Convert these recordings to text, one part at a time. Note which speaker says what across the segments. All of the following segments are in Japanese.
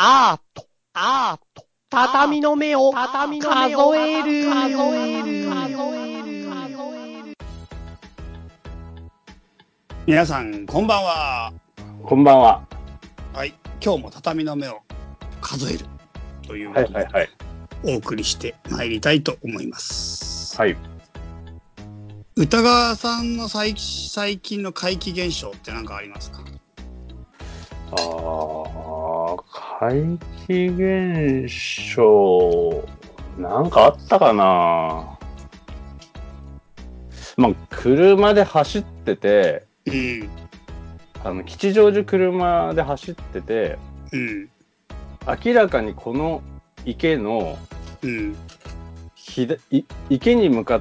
Speaker 1: アート、アート、畳の目を、畳の目を数える、数える、数える、数える。
Speaker 2: 皆さん、こんばんは。
Speaker 3: こんばんは。
Speaker 2: はい。今日も畳の目を数えるという
Speaker 3: はいはいはい。
Speaker 2: お送りしてまいりたいと思います。
Speaker 3: はい。
Speaker 2: 歌川さんの最最近の怪奇現象って何かありますか？
Speaker 3: ああ、怪奇現象、なんかあったかな？まあ、車で走ってて、
Speaker 2: うん。
Speaker 3: あの、吉祥寺車で走ってて、
Speaker 2: うん。
Speaker 3: 明らかにこの池の、
Speaker 2: うん。
Speaker 3: 池に向かっ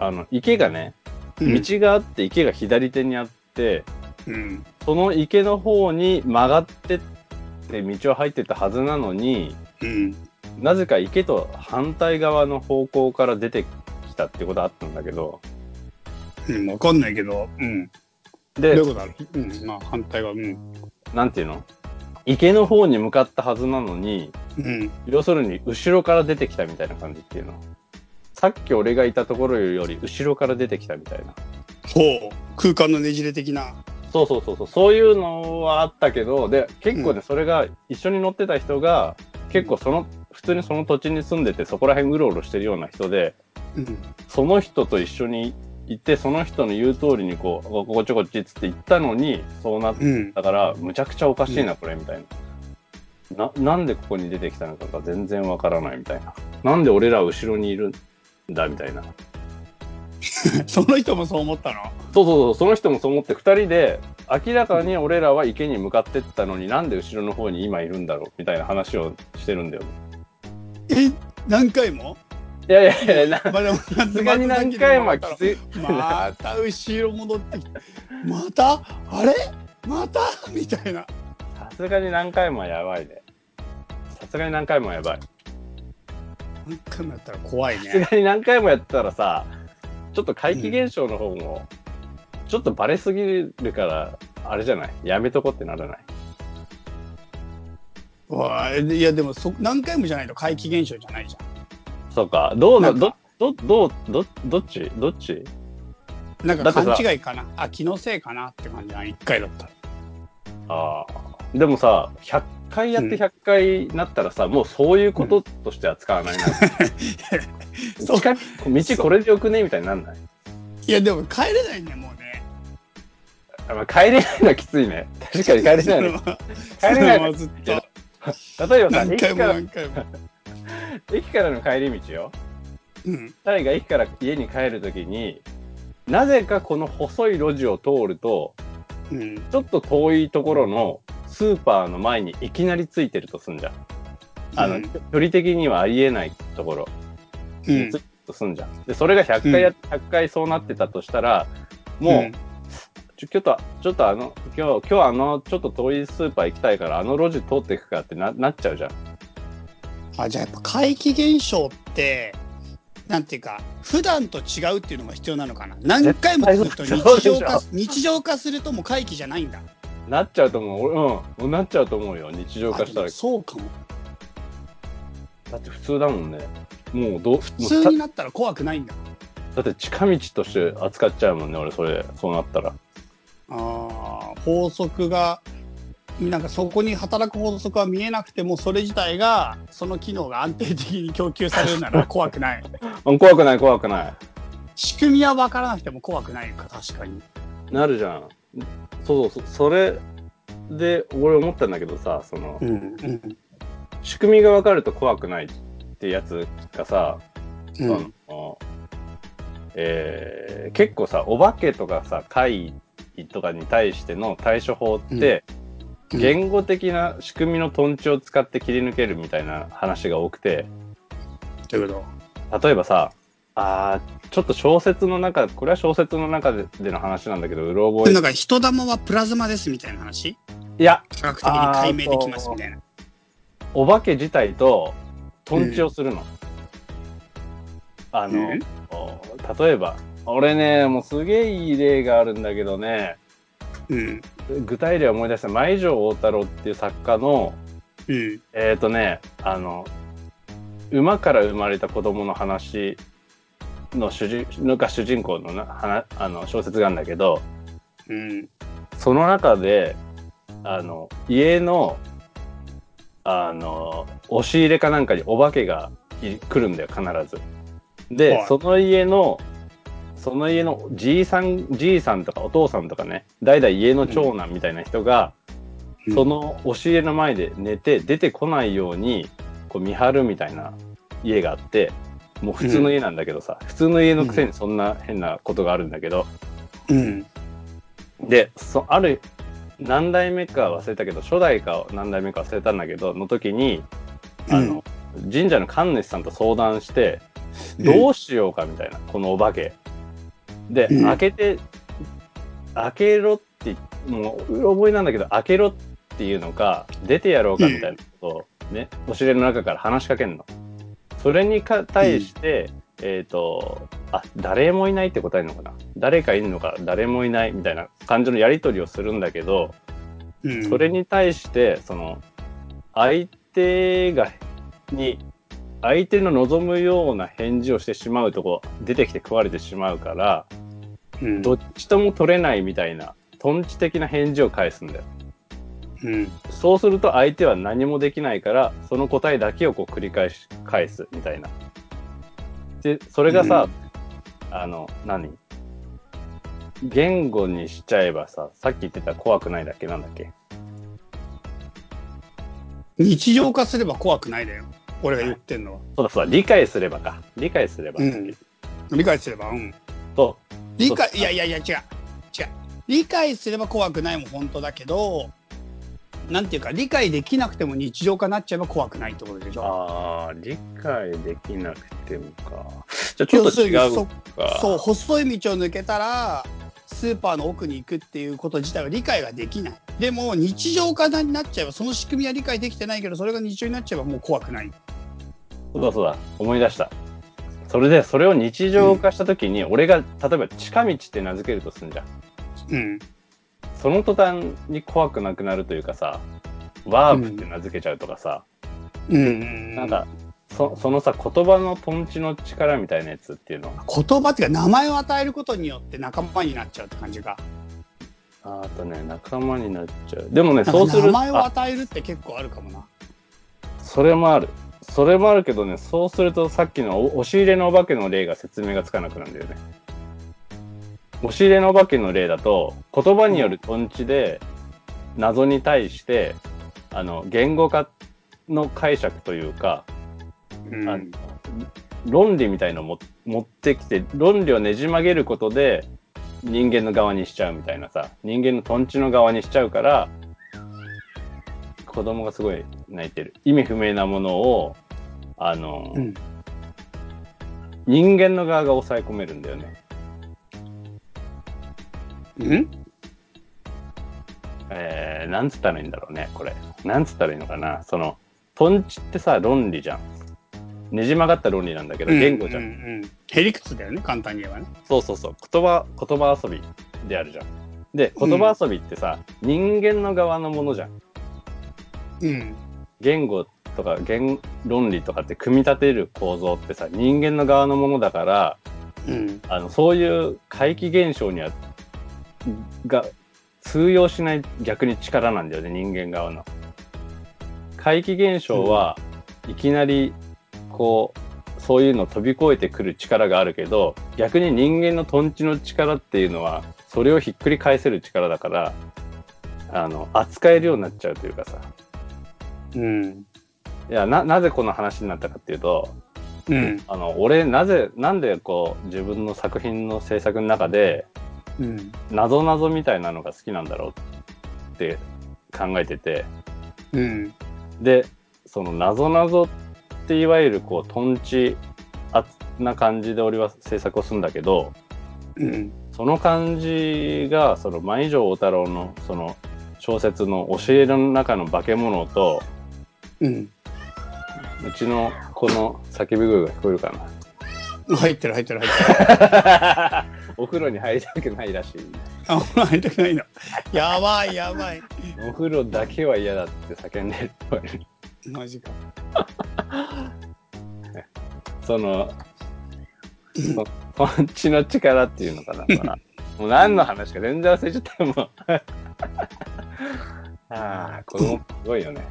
Speaker 3: あの、池がね、
Speaker 2: うん
Speaker 3: 道があって池が左手にあって、
Speaker 2: うん。
Speaker 3: その池の方に曲がってって道を入ってたはずなのに、
Speaker 2: うん。
Speaker 3: なぜか池と反対側の方向から出てきたってことあったんだけど、
Speaker 2: うん。わかんないけど、うん。どう
Speaker 3: で
Speaker 2: いう、ことあるう？ん。まあ、反対は、うん。
Speaker 3: なんていうの？池の方に向かったはずなのに、
Speaker 2: うん。
Speaker 3: 要するに後ろから出てきたみたいな感じっていうの。さっき俺がいたところより後ろから出てきたみたいな。
Speaker 2: ほう。空間のねじれ的な。
Speaker 3: そうそうそうそう、そういうのはあったけど、で、結構ね、
Speaker 2: うん
Speaker 3: それが一緒に乗ってた人が、結構その、普通にその土地に住んでて、そこら辺うろうろしてるような人で、
Speaker 2: うん。
Speaker 3: その人と一緒に行って、その人の言う通りにこう、ここっちこっちっつって行ったのに、そうなっ
Speaker 2: うん。
Speaker 3: たから、むちゃくちゃおかしいな、これ、みたいな。な、なんでここに出てきたのかが全然わからないみたいな。なんで俺ら後ろにいるんだ、みたいな。
Speaker 2: その人もそう思ったの？
Speaker 3: そうそうそう、その人もそう思って、二人で、明らかに俺らは池に向かってったのになんで後ろの方に今いるんだろうみたいな話をしてるんだよ。
Speaker 2: え何回も？
Speaker 3: いやいやいや、な
Speaker 2: まあさ
Speaker 3: さすがに何回もはきつい。
Speaker 2: また後ろ戻ってきてまた？あれ？また？みたいな
Speaker 3: さすがに何回もはやばいね。さすがに何回もはやばい。
Speaker 2: 何回もやったら怖い
Speaker 3: さす
Speaker 2: ね
Speaker 3: がに何回もやったらさ、ちょっと怪奇現象の方も、ちょっとバレすぎるから、あれじゃない？やめとこってならない？
Speaker 2: わあいやでもそ何回もじゃないと怪奇現象じゃないじゃ
Speaker 3: そうか。どうど、ど、どう、ど、どっち？どっち？
Speaker 2: んなんか勘違いかな？あ気のせいかなって感じな1回だったら。
Speaker 3: ああ。でもさ、100回やって100回になったらさ、もうそういうこととして扱わないな。
Speaker 2: そう。
Speaker 3: 近道これでよくね？みたいになんない？
Speaker 2: いやでも帰れないねもうね。
Speaker 3: あまあ帰れないのはきついね。確かに帰れない
Speaker 2: その
Speaker 3: 帰れない。
Speaker 2: そのずっと。
Speaker 3: 例えばさ、
Speaker 2: 何回も
Speaker 3: 駅から、
Speaker 2: 何回も
Speaker 3: 駅からの帰り道よ。
Speaker 2: うん。
Speaker 3: 二人が駅から家に帰るときに、なぜかこの細い路地を通ると、
Speaker 2: うん。
Speaker 3: ちょっと遠いところのスーパーの前にいきなりついてるとすんじゃん。あの、
Speaker 2: うん
Speaker 3: 距離的にはありえないところ。
Speaker 2: うん
Speaker 3: つとすんじゃん。で、それが100回や、100回そうなってたとしたら、もう、ちょ、ちょっと、ちょっとあの、今日、今日あの、ちょっと遠いスーパー行きたいから、あの路地通っていくかってな、なっちゃうじゃん。
Speaker 2: あじゃあやっぱ怪奇現象ってなんていうか普段と違うっていうのが必要なのかな何回もすると日常化日常化するともう怪奇じゃないんだ
Speaker 3: なっちゃうと思う。俺うん。なっちゃうと思うよ。日常化したら。
Speaker 2: そうかも
Speaker 3: だって普通だもんね。もうどう、
Speaker 2: 普通になったら怖くないんだ
Speaker 3: だって近道として扱っちゃうもんね、俺、それ、そうなったら。
Speaker 2: あー法則がなんかそこに働く法則は見えなくてもそれ自体がその機能が安定的に供給されるなら 怖くない
Speaker 3: うん怖くない、怖くない。
Speaker 2: 仕組みは分からなくても怖くないか確かに
Speaker 3: なるじゃん。そうそう、それで、俺思ったんだけどさ、その、
Speaker 2: うんうん。
Speaker 3: 仕組みが分かると怖くないってやつがさ、
Speaker 2: うん。
Speaker 3: そのえー結構さ、お化けとかさ、怪異とかに対しての対処法って、
Speaker 2: うん。
Speaker 3: 言語的な仕組みのトンチを使って切り抜けるみたいな話が多くて、例えばさ、あーちょっと小説の中、これは小説の中ででの話なんだけど、うろ覚え
Speaker 2: なんか人玉はプラズマですみたいな話？
Speaker 3: いや、
Speaker 2: 科学的に解明できますみたいな。
Speaker 3: お化け自体とトンチをするの。あの、
Speaker 2: うん
Speaker 3: 例えば、俺ね、もうすげえいい例があるんだけどね、
Speaker 2: うん。
Speaker 3: 具体例を思い出した前城大太郎っていう作家の
Speaker 2: うん。
Speaker 3: えっ、ー、とね、あの、馬から生まれた子供の話の主人が主人公のな話あの小説があるんだけど、
Speaker 2: うん。
Speaker 3: その中で、あの、家の、あの、押し入れかなんかにお化けがい来るんだよ、必ず。で、
Speaker 2: はい
Speaker 3: その家の、その家のじいさん、じいさんとかお父さんとかね、代々家の長男みたいな人が、
Speaker 2: うん
Speaker 3: その押し入れの前で寝て出てこないように、こう見張るみたいな家があって、もう普通の家なんだけどさ、普通の家のくせにそんな変なことがあるんだけど、
Speaker 2: うん。
Speaker 3: で、そある、何代目か忘れたけど、初代か何代目か忘れたんだけど、の時に、あの、神社の神主さんと相談して、
Speaker 2: うん
Speaker 3: どうしようかみたいな、このお化け。で、
Speaker 2: うん
Speaker 3: 開けて、開けろって、もう、覚えなんだけど、開けろっていうのか、出てやろうかみたいなことを、ね、お尻の中から話しかけんの。それにか対して、えっ、と、あ、誰もいないって答えるのかな？誰かいるのか、誰もいないみたいな感じのやりとりをするんだけど、
Speaker 2: うん。
Speaker 3: それに対して、その、相手が、に、相手の望むような返事をしてしまうとこ、出てきて食われてしまうから、
Speaker 2: うん、
Speaker 3: どっちとも取れないみたいな、トンチ的な返事を返すんだよ。
Speaker 2: うん。
Speaker 3: そうすると相手は何もできないから、その答えだけをこう繰り返し返すみたいな。で、それがさ、あの、何？言語にしちゃえばさ、さっき言ってた怖くないだっけなんだっけ？
Speaker 2: 日常化すれば怖くないだよ。俺が言ってんのは。
Speaker 3: そうだそうだ、理解すればか。理解すれば。
Speaker 2: うん理解すれば、うん。
Speaker 3: と、
Speaker 2: 理解、いやいやいや、違う。違う。理解すれば怖くないも本当だけど、なんていうか、理解できなくても日常化なっちゃえば怖くないってことでしょ？
Speaker 3: ああ、理解できなくてもか。じゃあちょっと違うか。
Speaker 2: そう、細い道を抜けたら、スーパーの奥に行くっていうこと自体は理解ができない。でも、日常化になっちゃえば、その仕組みは理解できてないけど、それが日常になっちゃえばもう怖くない。
Speaker 3: そうだそうだ、思い出した。それで、それを日常化したときに、俺が、例えば近道って名付けるとすんじゃん。
Speaker 2: うん。
Speaker 3: その途端に怖くなくなるというかさ、ワープって名付けちゃうとかさ、
Speaker 2: うん。
Speaker 3: なんか、そそのさ、言葉のトンチの力みたいなやつっていうのは、
Speaker 2: 言葉っていうか、名前を与えることによって仲間になっちゃうって感じが。
Speaker 3: ああとね、仲間になっちゃう。でもね、そうする
Speaker 2: 名前を
Speaker 3: あ
Speaker 2: 与えるって結構あるかもな。
Speaker 3: それもある。それもあるけどね、そうするとさっきのお押し入れのお化けの例が説明がつかなくなるんだよね。押し入れのお化けの例だと、言葉によるトンチで、謎に対して、あの、言語化の解釈というか、
Speaker 2: うん
Speaker 3: あの論理みたいのをも持ってきて、論理をねじ曲げることで、人間の側にしちゃうみたいなさ、人間のトンチの側にしちゃうから、子供がすごい泣いてる。意味不明なものを、あの、
Speaker 2: うん
Speaker 3: 人間の側が抑え込めるんだよね。
Speaker 2: うん？
Speaker 3: えー、なんつったらいいんだろうね、これ。なんつったらいいのかな？その、トンチってさ、論理じゃん。ねじ曲がった論理なんだけど、言語じゃん。
Speaker 2: うんうんうんへりくつだよね、簡単に言えばね。
Speaker 3: そうそうそう。言葉、言葉遊びであるじゃん。で、言葉遊びってさ、人間の側のものじゃん。
Speaker 2: うん。
Speaker 3: 言語とか言論理とかって組み立てる構造ってさ、人間の側のものだから、
Speaker 2: うん。
Speaker 3: あの、そういう怪奇現象には、が通用しない逆に力なんだよね、人間側の。怪奇現象はいきなり、こう、そういうのを飛び越えてくる力があるけど、逆に人間のトンチの力っていうのは、それをひっくり返せる力だから、あの、扱えるようになっちゃうというかさ。
Speaker 2: うん。
Speaker 3: いや、な、なぜこの話になったかっていうと、
Speaker 2: うん。
Speaker 3: あの、俺、なぜ、なんでこう、自分の作品の制作の中で、
Speaker 2: うん。
Speaker 3: 謎謎みたいなのが好きなんだろうって考えてて、
Speaker 2: うん。
Speaker 3: で、その謎謎っていわゆるこう、トンチあな感じで俺は制作をするんだけど、
Speaker 2: うん。
Speaker 3: その感じが、その、舞城大太郎の、その、小説の教えの中の化け物と、
Speaker 2: うん。
Speaker 3: うちのこの叫び声が聞こえるかな。
Speaker 2: 入ってる入ってる入ってる。
Speaker 3: お風呂に入りたくないらしい。
Speaker 2: あ、ほら入りたくないの。やばいやばい。
Speaker 3: お風呂だけは嫌だって叫んでる。
Speaker 2: マジか。
Speaker 3: その、そポンチの力っていうのかな。まあもう何の話か全然忘れちゃったよ、もう。ああ、子供すごいよね。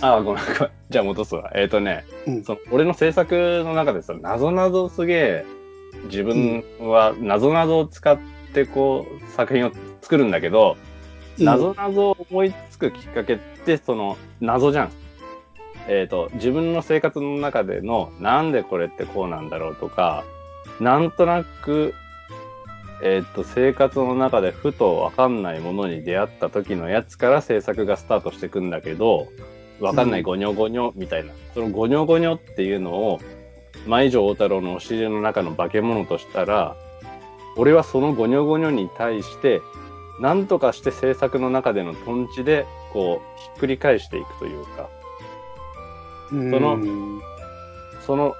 Speaker 3: ああ、ごめん、ごめん。じゃあ戻すわ。えっ、とね、
Speaker 2: うん
Speaker 3: その俺の制作の中でさ、なぞなぞすげえ、自分はなぞなぞを使ってこう、作品を作るんだけど、なぞなぞを思いつくきっかけって、その、謎じゃん。えっ、と、自分の生活の中での、なんでこれってこうなんだろうとか、なんとなく、えっ、と、生活の中でふとわかんないものに出会った時のやつから制作がスタートしていくんだけど、わかんないゴニョゴニョみたいな、そのゴニョゴニョっていうのを、舞城太郎のお尻の中の化け物としたら、俺はそのゴニョゴニョに対して、なんとかして制作の中でのトンチで、こう、ひっくり返していくというか、
Speaker 2: そ
Speaker 3: のその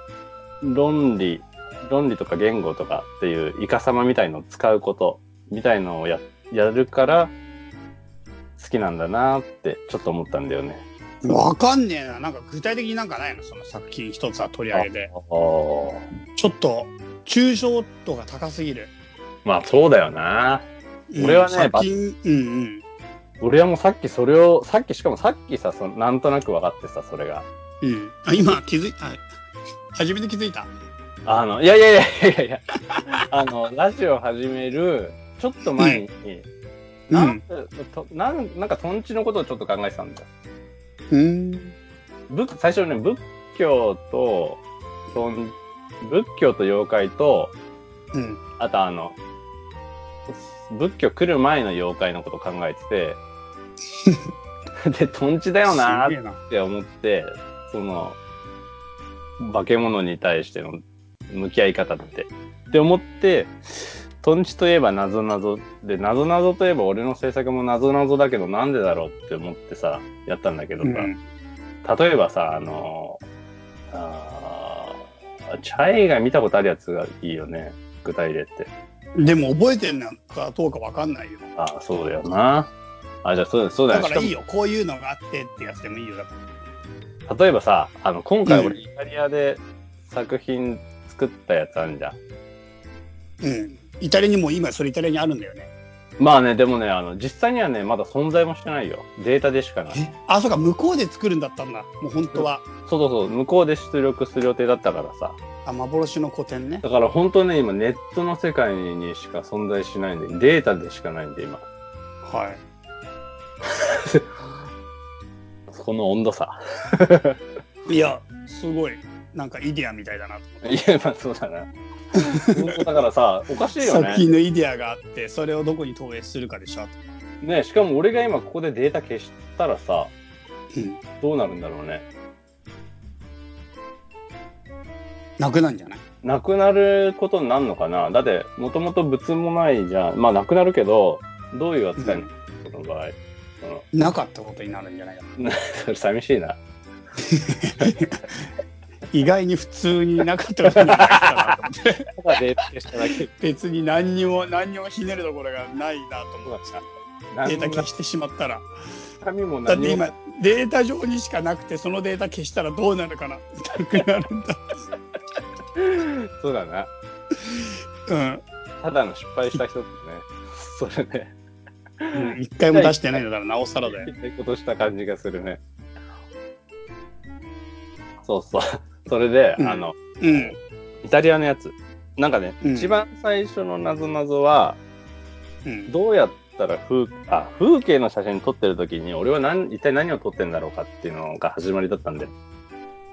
Speaker 3: 論理、論理とか言語とかっていうイカ様みたいのを使うことみたいのをややるから好きなんだなってちょっと思ったんだよね。
Speaker 2: わかんねえな。なんか具体的になんかないの？その作品一つは取り上げて。ちょっと、抽象度が高すぎる。
Speaker 3: まあそうだよな。
Speaker 2: うん
Speaker 3: 俺はね
Speaker 2: うんうん。
Speaker 3: 俺はもうさっきそれを、さっきしかもさっきさ、そのなんとなく分かってさ、それが。
Speaker 2: うん。あ、今気づいた。初めて気づいた。
Speaker 3: あの、いやいやいやいやいや、あの、ラジオ始める、ちょっと前に、
Speaker 2: うん。
Speaker 3: なんとなんなんかトンチのことをちょっと考えてたんだよ。
Speaker 2: うん。
Speaker 3: 仏最初ね、仏教と、仏教と妖怪と、
Speaker 2: うん。
Speaker 3: あとあの、仏教来る前の妖怪のこと考えてて、で、トンチだよな。って思って、その、化け物に対しての向き合い方って。って思って、トンチといえば謎謎で、謎謎といえば俺の制作も謎謎だけどなんでだろうって思ってさ、やったんだけどさ、
Speaker 2: うん。
Speaker 3: 例えばさ、あの、あーチャイが見たことあるやつがいいよね。具体例って。
Speaker 2: でも覚えてんのかどうかわかんないよ。
Speaker 3: あーそうだよな。あ、じゃあそうだそうだよし
Speaker 2: だからいいよ。こういうのがあってってやつでもいいよ。だから
Speaker 3: 例えばさ、あの、今回
Speaker 2: うん
Speaker 3: 俺イタリアで作品作ったやつあるじゃん。
Speaker 2: うん。イタリアにも今それイタリアにあるんだよね。
Speaker 3: まあね、でもね、あの、実際にはね、まだ存在もしてないよ。データでしかない。
Speaker 2: え？あ、そうか、向こうで作るんだったんだ。もう本当は。
Speaker 3: そうそうそう、向こうで出力する予定だったからさ。
Speaker 2: あ、幻の古典ね。
Speaker 3: だから本当ね、今ネットの世界にしか存在しないんで、データでしかないんで、今。
Speaker 2: はい。
Speaker 3: この温度差。
Speaker 2: いや、すごい。なんかイデアみたいだなと思って。
Speaker 3: いや、まあそうだな。本当だからさ、おかしいよ
Speaker 2: 作
Speaker 3: ね。
Speaker 2: 品のイデアがあって、それをどこに投影するかでしょ。
Speaker 3: ね、しかも俺が今ここでデータ消したらさ、
Speaker 2: うん。
Speaker 3: どうなるんだろうね。
Speaker 2: なくなんじゃない？
Speaker 3: なくなることになるのかな？だって、もともと物もないじゃん。まあ、なくなるけど、どういう扱いなの、この場合。
Speaker 2: なかったことになるんじゃないかな。
Speaker 3: それ寂しいな。
Speaker 2: 意外に普通になかったことになるかなと思って。別に何にも、何にもひねるところがないなと思ってさ。データ消してしまし
Speaker 3: して
Speaker 2: たら。
Speaker 3: 紙も
Speaker 2: だって今、データ上にしかなくて、そのデータ消したらどうなるかななくなるんだ。
Speaker 3: そうだな。
Speaker 2: うん。
Speaker 3: ただの失敗した人ってね。それね。
Speaker 2: うん一回も出してないんだから、なおさらだよ。
Speaker 3: ことした感じがするね。そうそう。それで、
Speaker 2: うん
Speaker 3: あの、
Speaker 2: うん。
Speaker 3: イタリアのやつ。なんかね、
Speaker 2: うん
Speaker 3: 一番最初の謎謎は、
Speaker 2: うん。
Speaker 3: どうやったら風、あ、風景の写真撮ってる時に、俺は何、一体何を撮ってんだろうかっていうのが始まりだったんで。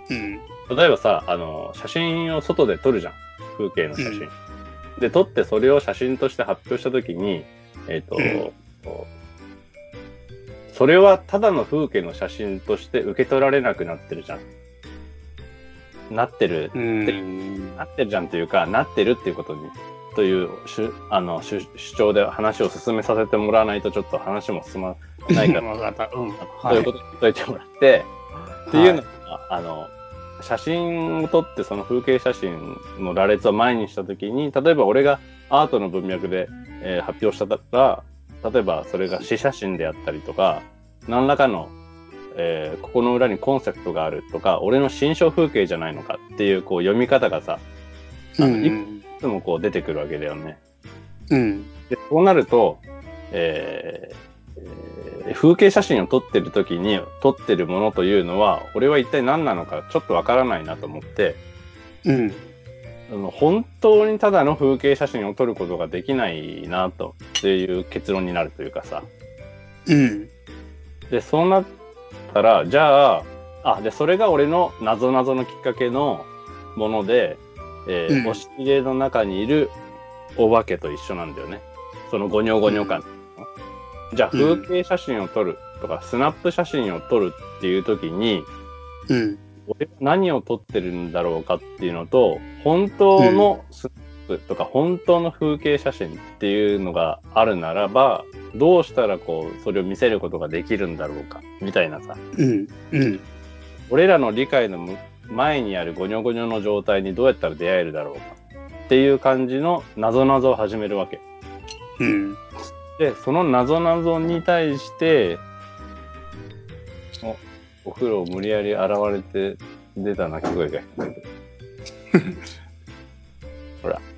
Speaker 2: うん。
Speaker 3: 例えばさ、あの、写真を外で撮るじゃん。風景の写真。で、撮ってそれを写真として発表した時に、えっ、と、
Speaker 2: うん
Speaker 3: こうそれはただの風景の写真として受け取られなくなってるじゃん。なってる、
Speaker 2: うん。
Speaker 3: なってるじゃんというか、なってるっていうことに、という主あの主主張で話を進めさせてもらわないとちょっと話も進まないから。
Speaker 2: うん。
Speaker 3: ということに言っといてもらって、っていうのが、あの、写真を撮ってその風景写真の羅列を前にしたときに、例えば俺がアートの文脈で、えー発表したら、例えばそれが詩写真であったりとか、何らかの、えーここの裏にコンセプトがあるとか、俺の心象風景じゃないのかっていうこう読み方がさ、あのい
Speaker 2: うん。
Speaker 3: つもこう出てくるわけだよね。
Speaker 2: うん。
Speaker 3: で、そうなると、えーえー風景写真を撮ってる時に撮ってるものというのは、俺は一体何なのかちょっとわからないなと思って、
Speaker 2: うん。
Speaker 3: あの本当にただの風景写真を撮ることができないなとっていう結論になるというかさ。
Speaker 2: うん。
Speaker 3: で、そうなったら、じゃあ、あ、で、それが俺の謎々のきっかけのもので、えー
Speaker 2: うん
Speaker 3: 押し入れの中にいるお化けと一緒なんだよね。そのゴニョゴニョ感。じゃあ、
Speaker 2: うん
Speaker 3: 風景写真を撮るとか、スナップ写真を撮るっていう時に、
Speaker 2: うん。
Speaker 3: 俺は何を撮ってるんだろうかっていうのと、本当のスナップとか、本当の風景写真っていうのがあるならば、どうしたらこう、それを見せることができるんだろうか、みたいなさ。
Speaker 2: うん。うん。
Speaker 3: 俺らの理解のむ前にあるゴニョゴニョの状態にどうやったら出会えるだろうかっていう感じの謎々を始めるわけ。
Speaker 2: うん。
Speaker 3: で、その謎々に対して、お、お風呂無理やり現れて出た鳴き声が聞こえてる。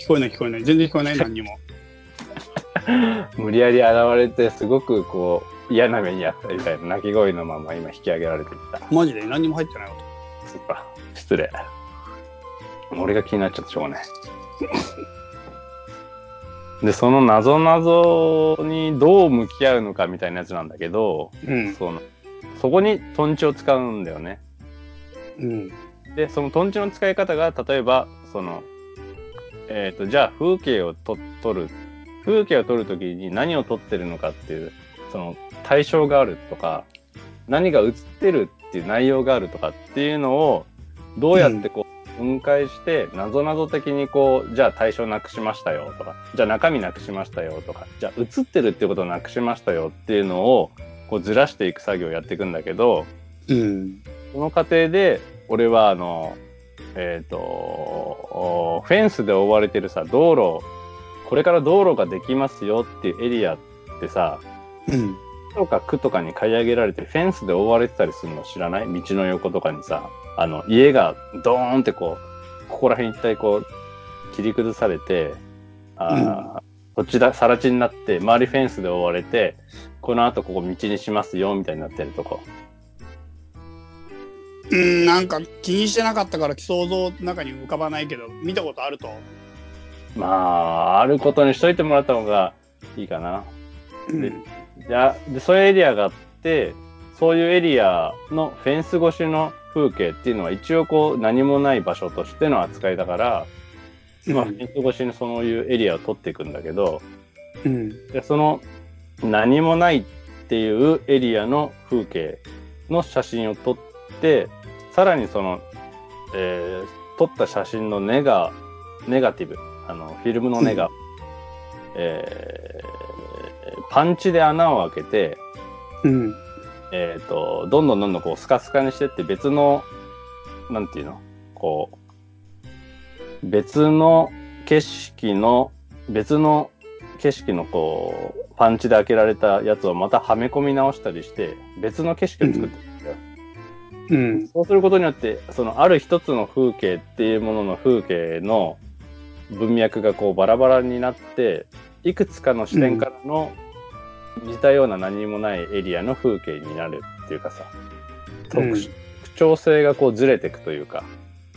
Speaker 2: 聞こえない聞こえない。全然聞こえない、何にも。
Speaker 3: 無理やり現れてすごくこう嫌な目にあったみたいな鳴き声のまま今引き上げられていった。
Speaker 2: マジで？何にも入ってない音。
Speaker 3: そっか。失礼。俺が気になっちゃってしょうがない。で、その謎々にどう向き合うのかみたいなやつなんだけど、
Speaker 2: うん。
Speaker 3: その、そこにトンチを使うんだよね。
Speaker 2: うん。
Speaker 3: で、そのトンチの使い方が、例えば、その、えっ、と、じゃあ風景をと撮る。風景を撮るときに何を撮ってるのかっていう、その対象があるとか、何が映ってるっていう内容があるとかっていうのを、どうやってこう、分解して、謎々的にこう、じゃあ対象なくしましたよとか、じゃあ中身なくしましたよとか、じゃあ映ってるっていうことをなくしましたよっていうのを、こうずらしていく作業をやっていくんだけど、
Speaker 2: うん。
Speaker 3: その過程で、俺はあの、えっ、と、おフェンスで覆われてるさ、道路、これから道路ができますよっていうエリアってさ、
Speaker 2: うん。
Speaker 3: 区とか区とかに買い上げられてフェンスで覆われてたりするの知らない？道の横とかにさ、あの、家がドーンってこう、ここら辺一帯こう、切り崩されて、あー土地だ、さら地になって、周りフェンスで覆われて、この後ここ道にしますよ、みたいになってるとこ。
Speaker 2: うん、なんか気にしてなかったから想像の中に浮かばないけど、見たことあると。
Speaker 3: まあ、あることにしといてもらった方がいいかな。
Speaker 2: うん。
Speaker 3: でじゃあ、で、そういうエリアがあって、そういうエリアのフェンス越しの風景っていうのは一応こう何もない場所としての扱いだから、まあ、フェンス越しにそういうエリアを取っていくんだけど、
Speaker 2: うん。
Speaker 3: でその何もないっていうエリアの風景の写真を撮って、さらにその、えー撮った写真のネガ、ネガティブ、あの、フィルムのネガ、えーパンチで穴を開けて、
Speaker 2: うん。
Speaker 3: えっ、と、どんどんどんどんこうスカスカにしてって別の、なんていうのこう、別の景色の、別の景色のこう、パンチで開けられたやつをまたはめ込み直したりして、別の景色を作ってるん。
Speaker 2: うん。
Speaker 3: そうすることによって、そのある一つの風景っていうものの風景の文脈がこうバラバラになって、いくつかの視点からの似たような何もないエリアの風景になるっていうかさ、特
Speaker 2: うん
Speaker 3: 特徴性がこうずれていくというか、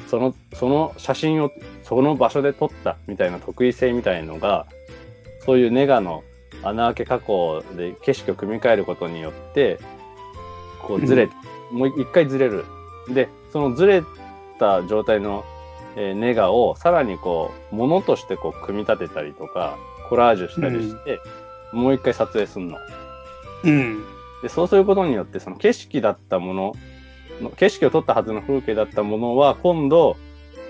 Speaker 3: その、その写真をその場所で撮ったみたいな得意性みたいのが、そういうネガの穴開け加工で景色を組み替えることによって、こうずれ、もう一回ずれる。で、そのずれた状態の、えーネガをさらにこう、ものとしてこう組み立てたりとか、コラージュしたりして、もう一回撮影するの。
Speaker 2: うん。
Speaker 3: で、そうすることによって、その景色だったものの、景色を撮ったはずの風景だったものは、今度、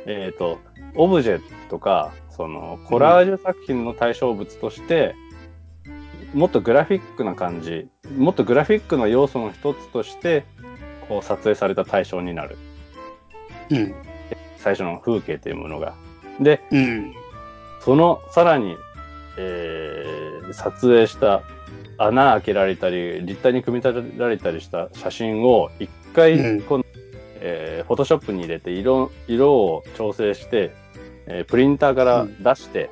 Speaker 3: えっ、と、オブジェとか、その、コラージュ作品の対象物として、もっとグラフィックな感じ、もっとグラフィックな要素の一つとして、こう撮影された対象になる。
Speaker 2: うん。
Speaker 3: 最初の風景というものが。で、
Speaker 2: うん。
Speaker 3: その、さらに、えー撮影した穴開けられたり、立体に組み立てられたりした写真を一回、
Speaker 2: うん
Speaker 3: このえーフォトショップに入れて色、色を調整して、えープリンターから出して、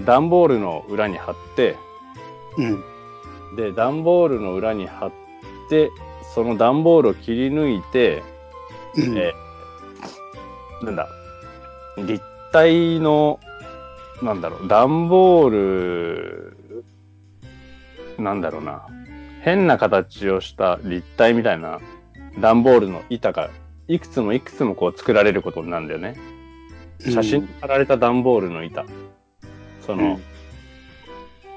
Speaker 3: 段ボールの裏に貼って、
Speaker 2: うん。
Speaker 3: で、段ボールの裏に貼って、その段ボールを切り抜いて、
Speaker 2: うん。
Speaker 3: えーなんだ、立体の、なんだろう、段ボール、なんだろうな、変な形をした立体みたいな段ボールの板が、いくつもいくつもこう作られることになるんだよね。写真に貼られた段ボールの板。その、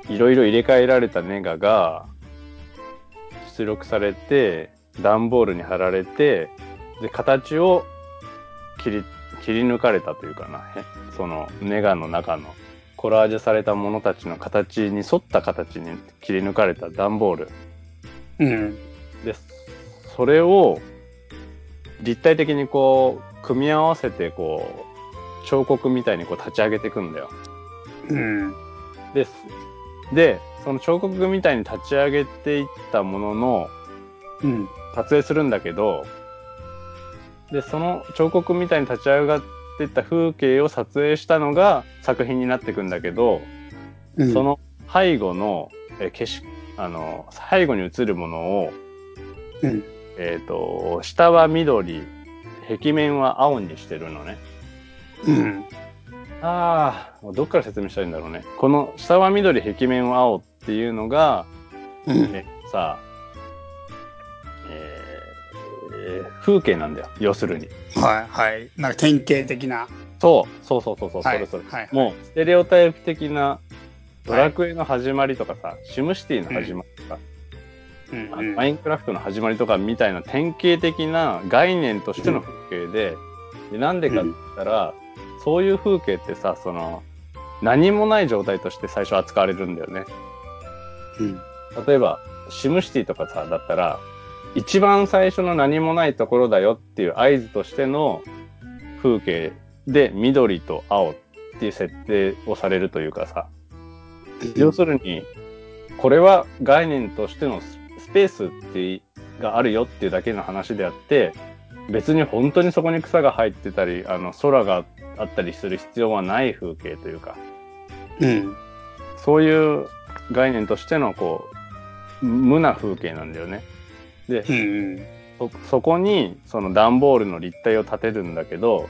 Speaker 3: いろいろ入れ替えられたネガが出力されて、段ボールに貼られて、で、形を切り、切り抜かれたというかな。へそのネガの中のコラージュされたものたちの形に沿った形に切り抜かれた段ボール。
Speaker 2: うん。
Speaker 3: で、それを立体的にこう、組み合わせてこう、彫刻みたいにこう立ち上げていくんだよ。
Speaker 2: うん。
Speaker 3: で、で、その彫刻みたいに立ち上げていったものの、
Speaker 2: うん。
Speaker 3: 撮影するんだけど、で、その彫刻みたいに立ち上がっていった風景を撮影したのが作品になっていくんだけど、
Speaker 2: うん。
Speaker 3: その背後の、え景色、あの、背後に映るものを、
Speaker 2: うん。
Speaker 3: えっ、と、下は緑、壁面は青にしてるのね。
Speaker 2: うん。
Speaker 3: ああ、どっから説明したらいいんだろうね。この下は緑、壁面は青っていうのが、
Speaker 2: うん。
Speaker 3: えさ、えー風景なんだよ。要するに。
Speaker 2: はい。はい。なんか典型的な。
Speaker 3: そう、そうそうそうそう、
Speaker 2: はい
Speaker 3: それそれ。
Speaker 2: はい
Speaker 3: もう、ステレオタイプ的な、ドラクエの始まりとかさ、シムシティの始まりとか、
Speaker 2: うん
Speaker 3: マインクラフトの始まりとかみたいな典型的な概念としての風景で、でなんでかって言ったら、そういう風景ってさ、その、何もない状態として最初扱われるんだよね。
Speaker 2: うん。
Speaker 3: 例えば、シムシティとかさ、だったら、一番最初の何もないところだよっていう合図としての風景で緑と青っていう設定をされるというかさ、要するに、これは概念としてのススペースってがあるよっていうだけの話であって、別に本当にそこに草が入ってたり、あの空があったりする必要はない風景というか、
Speaker 2: うん。
Speaker 3: そういう概念としてのこう、無な風景なんだよね。で、
Speaker 2: うん。
Speaker 3: そそこにその段ボールの立体を立てるんだけど、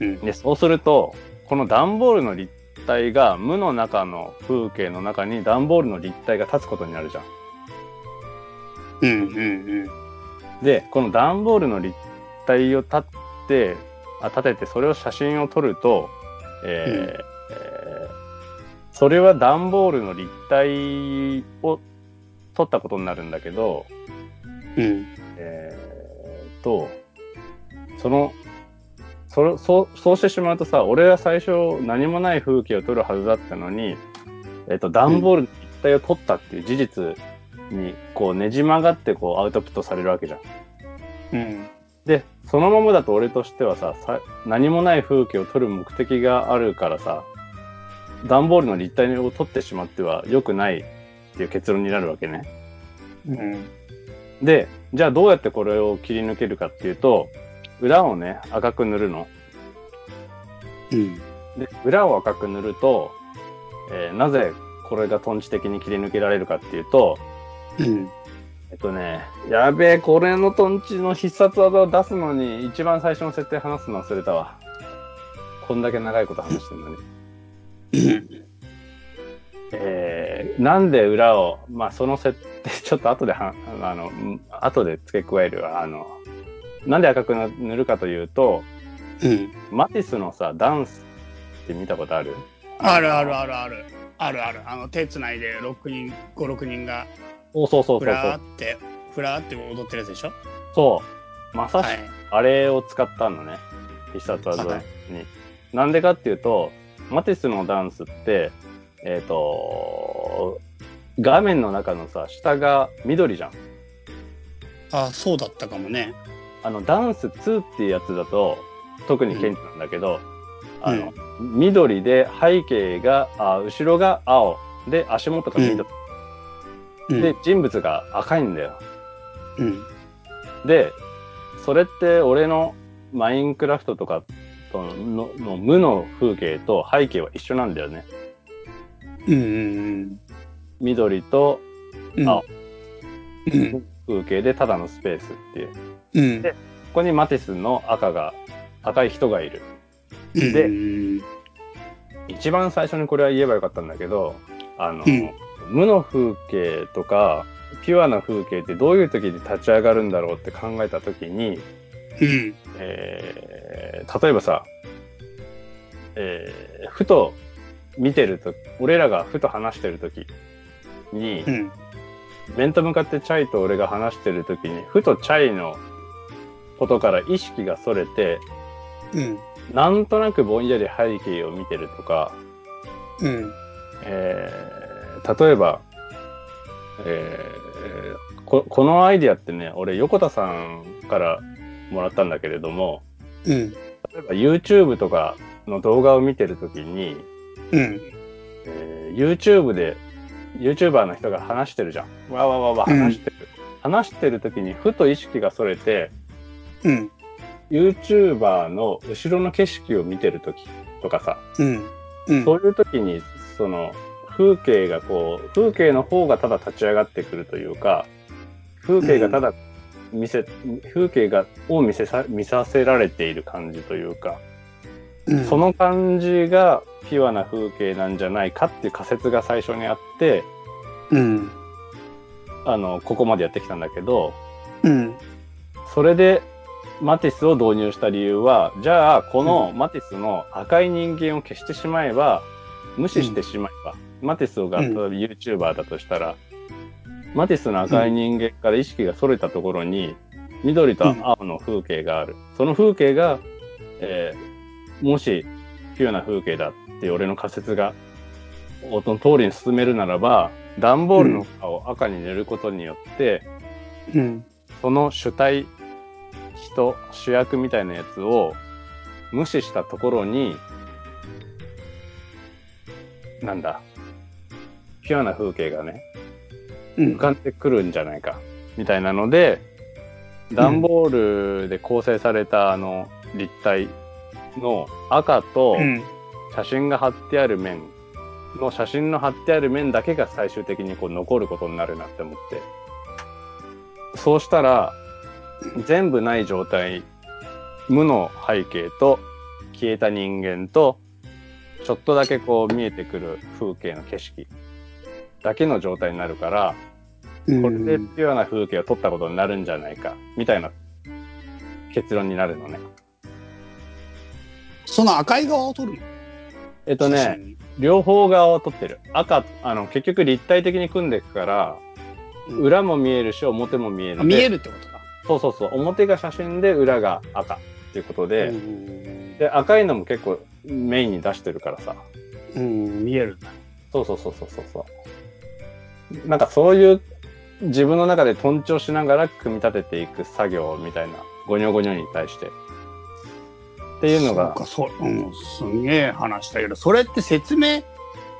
Speaker 2: うん。
Speaker 3: でそうすると、この段ボールの立体が無の中の風景の中に段ボールの立体が立つことになるじゃん。
Speaker 2: うん。うん。
Speaker 3: で、この段ボールの立体を立って、あ立ててそれを写真を撮ると、えー
Speaker 2: うん
Speaker 3: えーそれは段ボールの立体を撮ったことになるんだけど、
Speaker 2: うん。
Speaker 3: えーっと、その、それそう、そうしてしまうとさ、俺は最初何もない風景を撮るはずだったのに、えっと、段ボールの立体を撮ったっていう事実に、こうねじ曲がってこうアウトプットされるわけじゃん。
Speaker 2: うん。
Speaker 3: で、そのままだと俺としてはさ、さ何もない風景を撮る目的があるからさ、段ボールの立体を撮ってしまっては良くないっていう結論になるわけね。
Speaker 2: うん。
Speaker 3: で、じゃあどうやってこれを切り抜けるかっていうと、裏をね、赤く塗るの。
Speaker 2: うん。
Speaker 3: で、裏を赤く塗ると、えーなぜこれがトンチ的に切り抜けられるかっていうと、
Speaker 2: うん。
Speaker 3: えっとね、やべえ、これのトンチの必殺技を出すのに、一番最初の設定話すの忘れたわ。こんだけ長いこと話してるのに。えー、なんで裏を、まあ、その設定、ちょっと後では、あの、ん後で付け加えるわ。あの、なんで赤く塗るかというと、
Speaker 2: うん。
Speaker 3: マティスのさ、ダンスって見たことある？
Speaker 2: あるあるあるある。あるある。あの、手つないで6人、5、6人が、
Speaker 3: そうそうそう
Speaker 2: ふ
Speaker 3: そうそう。
Speaker 2: らーって、ふらーって踊ってるやつでしょ？
Speaker 3: そう。まさしく
Speaker 2: はい。
Speaker 3: あれを使ったのね。必殺技に。
Speaker 2: はい
Speaker 3: なんでかっていうと、マティスのダンスって、えっ、と、画面の中のさ、下が緑じゃん。
Speaker 2: あ、そうだったかもね。
Speaker 3: あの、ダンス2っていうやつだと、特に顕著なんだけど、あの、緑で背景が、あ後ろが青で足元が緑。
Speaker 2: うん
Speaker 3: で、人物が赤いんだよ。
Speaker 2: うん。
Speaker 3: で、それって俺のマインクラフトとかとのの無の風景と背景は一緒なんだよね。
Speaker 2: うんうん
Speaker 3: 緑と
Speaker 2: うん。
Speaker 3: 青
Speaker 2: うん。
Speaker 3: 風景でただのスペースっていう。こ
Speaker 2: うん。
Speaker 3: でこにマティスの赤が、赤い人がいる。
Speaker 2: うん。
Speaker 3: で
Speaker 2: うん。
Speaker 3: 一番最初にこれは言えばよかったんだけど、あの、
Speaker 2: うん
Speaker 3: 無の風景とか、ピュアな風景ってどういう時に立ち上がるんだろうって考えた時に、
Speaker 2: うん。
Speaker 3: えー例えばさ、えーふと見てると、俺らがふと話してる時に、
Speaker 2: うん。
Speaker 3: 面と向かってチャイと俺が話してる時に、ふとチャイのことから意識がそれて、
Speaker 2: うん。
Speaker 3: なんとなくぼんやり背景を見てるとか、
Speaker 2: うん。
Speaker 3: えー例えば、えーこ、このアイディアってね、俺、横田さんからもらったんだけれども、
Speaker 2: うん。
Speaker 3: 例えば YouTube とかの動画を見てるときに、
Speaker 2: うん。
Speaker 3: えー YouTube で、YouTuber の人が話してるじゃん。わわわわ
Speaker 2: うん
Speaker 3: 話してる。話してるときに、ふと意識がそれて、
Speaker 2: うん。
Speaker 3: YouTuber の後ろの景色を見てるときとかさ、
Speaker 2: うん。うん。
Speaker 3: そういう時に、その、風景がこう、風景の方がただ立ち上がってくるというか、風景がただ見せ、風景が、を見せさ、見させられている感じというか、
Speaker 2: うん
Speaker 3: その感じがピュアな風景なんじゃないかっていう仮説が最初にあって、
Speaker 2: うん。
Speaker 3: あの、ここまでやってきたんだけど、
Speaker 2: うん。
Speaker 3: それでマティスを導入した理由は、じゃあ、このマティスの赤い人間を消してしまえば、無視してしまえば、マティスが例え
Speaker 2: うん
Speaker 3: ば YouTuber だとしたら、マティスの赤い人間から意識が逸れたところに、緑と青の風景がある。その風景が、えーもし、ピュアな風景だって俺の仮説が、音の通りに進めるならば、段ボールの赤を赤に塗ることによって、
Speaker 2: うん。
Speaker 3: その主体、人、主役みたいなやつを無視したところに、なんだ、ピュアな風景がね、
Speaker 2: うん
Speaker 3: 浮かんでくるんじゃないか、みたいなので、段ボールで構成されたあの立体の赤と
Speaker 2: うん。
Speaker 3: 写真が貼ってある面の写真の貼ってある面だけが最終的にこう残ることになるなって思って。そうしたら、全部ない状態、無の背景と消えた人間と、ちょっとだけこう見えてくる風景の景色だけの状態になるから、これでピュアな風景を撮ったことになるんじゃないか、みたいな結論になるのね。
Speaker 2: その赤い側を撮るの？
Speaker 3: えっとね、。両方側を撮ってる。赤、あの、結局立体的に組んでいくから、
Speaker 2: うん
Speaker 3: 裏も見えるし、表も見える。
Speaker 2: あ見え
Speaker 3: る
Speaker 2: るってことか。
Speaker 3: そうそうそう。表が写真で、裏が赤っていうことで、
Speaker 2: うん
Speaker 3: で、赤いのも結構メインに出してるからさ。
Speaker 2: うん、見えるんだ。
Speaker 3: そうそうそうそうそう。なんかそういう自分の中で頓調しながら組み立てていく作業みたいな、ゴニョゴニョに対して。っていうのが、
Speaker 2: そうか、そう、うん、すんげえ話したけど、それって説明、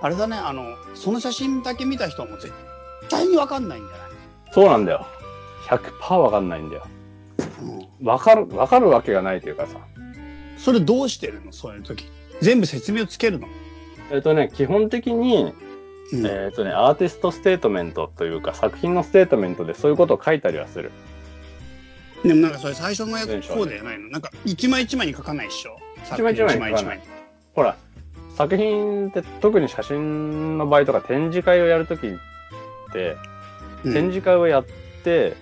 Speaker 2: あれだね、あの、その写真だけ見た人はもう絶対にわかんないんじゃない？
Speaker 3: そうなんだよ。100%わかんないんだよ。
Speaker 2: うん、
Speaker 3: わかる、わかるわけがないというかさ。
Speaker 2: それどうしてるの？そういう時。全部説明をつけるの、
Speaker 3: えっとね、基本的に、
Speaker 2: うん。
Speaker 3: えっとね、アーティストステートメントというか、作品のステートメントでそういうことを書いたりはする。
Speaker 2: でもなんかそれ最初のやつこうではないの。なんか一枚一枚に書かないっしょ？
Speaker 3: 一枚一枚に書かない。ほら、作品って特に写真の場合とか展示会をやるときって、
Speaker 2: うん。
Speaker 3: 展示会をやって、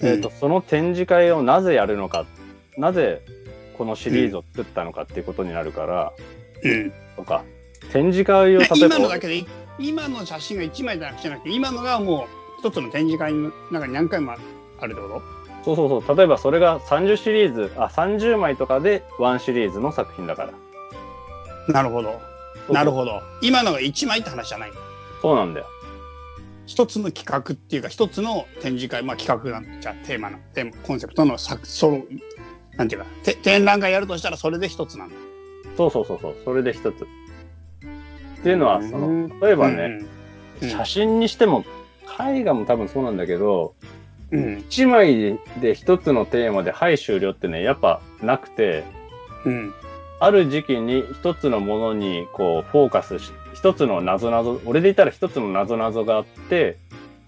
Speaker 2: うん。
Speaker 3: えっと、その展示会をなぜやるのか、なぜこのシリーズを作ったのかっていうことになるから、
Speaker 2: うん。
Speaker 3: とか、展示会を例えば、
Speaker 2: 今のだけでい今の写真が1枚じゃなくてなくて今のがもう一つの展示会の中に何回もあるってこ
Speaker 3: そうそうそう、例えばそれが30シリーズ、あ、30枚とかで1シリーズの作品だから。
Speaker 2: となるほど。なるほど。今のが1枚って話じゃないんだ。
Speaker 3: そうなんだよ。
Speaker 2: 一つの企画っていうか一つの展示会まあ企画なんじゃテーマのテーマコンセプトの作そのなんていうかて展覧会やるとしたらそれで一つなんだ。
Speaker 3: そうそうそうそう、それで一つ。っていうのは、その、例えばね、
Speaker 2: うん
Speaker 3: 写真にしても絵画も多分そうなんだけど、
Speaker 2: うん。
Speaker 3: 一枚で一つのテーマではい終了ってね、やっぱなくて、
Speaker 2: うん。
Speaker 3: ある時期に一つのものにこうフォーカスし、一つの謎々、俺で言ったら一つの謎々があって、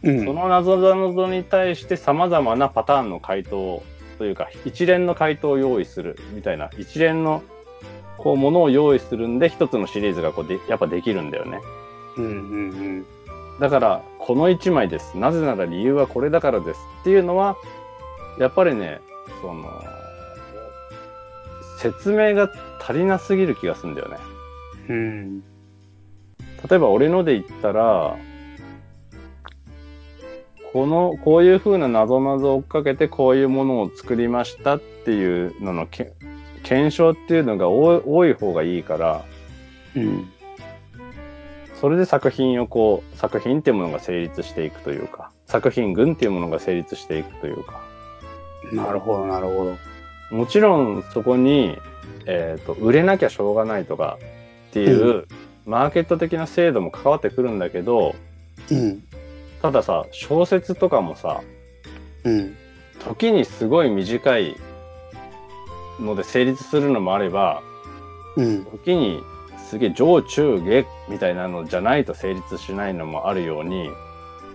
Speaker 2: うん。
Speaker 3: その謎々に対して様々なパターンの回答というか、一連の回答を用意するみたいな、一連のこうものを用意するんで、一つのシリーズがこうでやっぱできるんだよね。
Speaker 2: うん。うん。
Speaker 3: だから、この一枚です。なぜなら理由はこれだからです。っていうのは、やっぱりね、その、説明が足りなすぎる気がするんだよね。
Speaker 2: うん。
Speaker 3: 例えば俺ので言ったら、この、こういう風な謎々を追っかけてこういうものを作りましたっていうののけ検証っていうのが多い方がいいから、
Speaker 2: うん。
Speaker 3: それで作品をこう、作品っていうものが成立していくというか、作品群っていうものが成立していくというか、
Speaker 2: なるほど、なるほど。
Speaker 3: もちろんそこに、えっ、と、売れなきゃしょうがないとかっていう、マーケット的な制度も関わってくるんだけど、
Speaker 2: うん。
Speaker 3: たださ、小説とかもさ、
Speaker 2: うん。
Speaker 3: 時にすごい短いので成立するのもあれば、
Speaker 2: うん。
Speaker 3: 時にすげえ上中下みたいなのじゃないと成立しないのもあるように、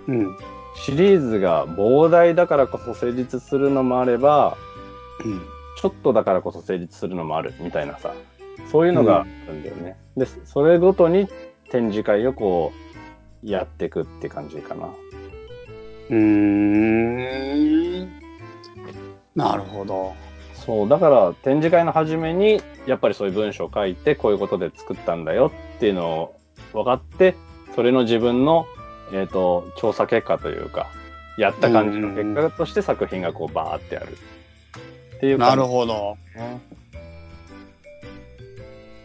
Speaker 2: うん。
Speaker 3: シリーズが膨大だからこそ成立するのもあれば、
Speaker 2: うん。
Speaker 3: ちょっとだからこそ成立するのもあるみたいなさ、そういうのがあるんだよね。で、それごとに展示会をこう、やっていくって感じかな。
Speaker 2: うーん。なるほど。
Speaker 3: そう、だから展示会の初めに、やっぱりそういう文章を書いて、こういうことで作ったんだよっていうのを分かって、それの自分の、えっ、と、調査結果というか、やった感じの結果として作品がこうバーってある。っていう
Speaker 2: なる
Speaker 3: ど。
Speaker 2: ほど。
Speaker 3: ね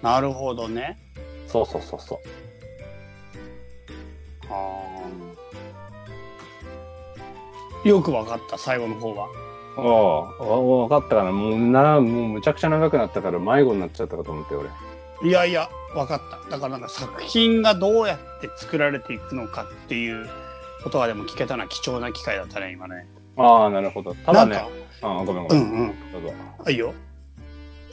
Speaker 2: なるほどね。
Speaker 3: そうそうそうそう。
Speaker 2: あーよくわかった、最後の方は。
Speaker 3: ああ、わ分かったかな。もうな、もうむちゃくちゃ長くなったから迷子になっちゃったかと思って、俺。
Speaker 2: いやいや、わかった。だからなんか作品がどうやって作られていくのかっていうことはでも聞けたのは貴重な機会だったね、今ね。
Speaker 3: ああ、なるほど。ただね
Speaker 2: なんか、、
Speaker 3: あごめんごめん。
Speaker 2: うんうん。
Speaker 3: どうぞ。
Speaker 2: あいいよ。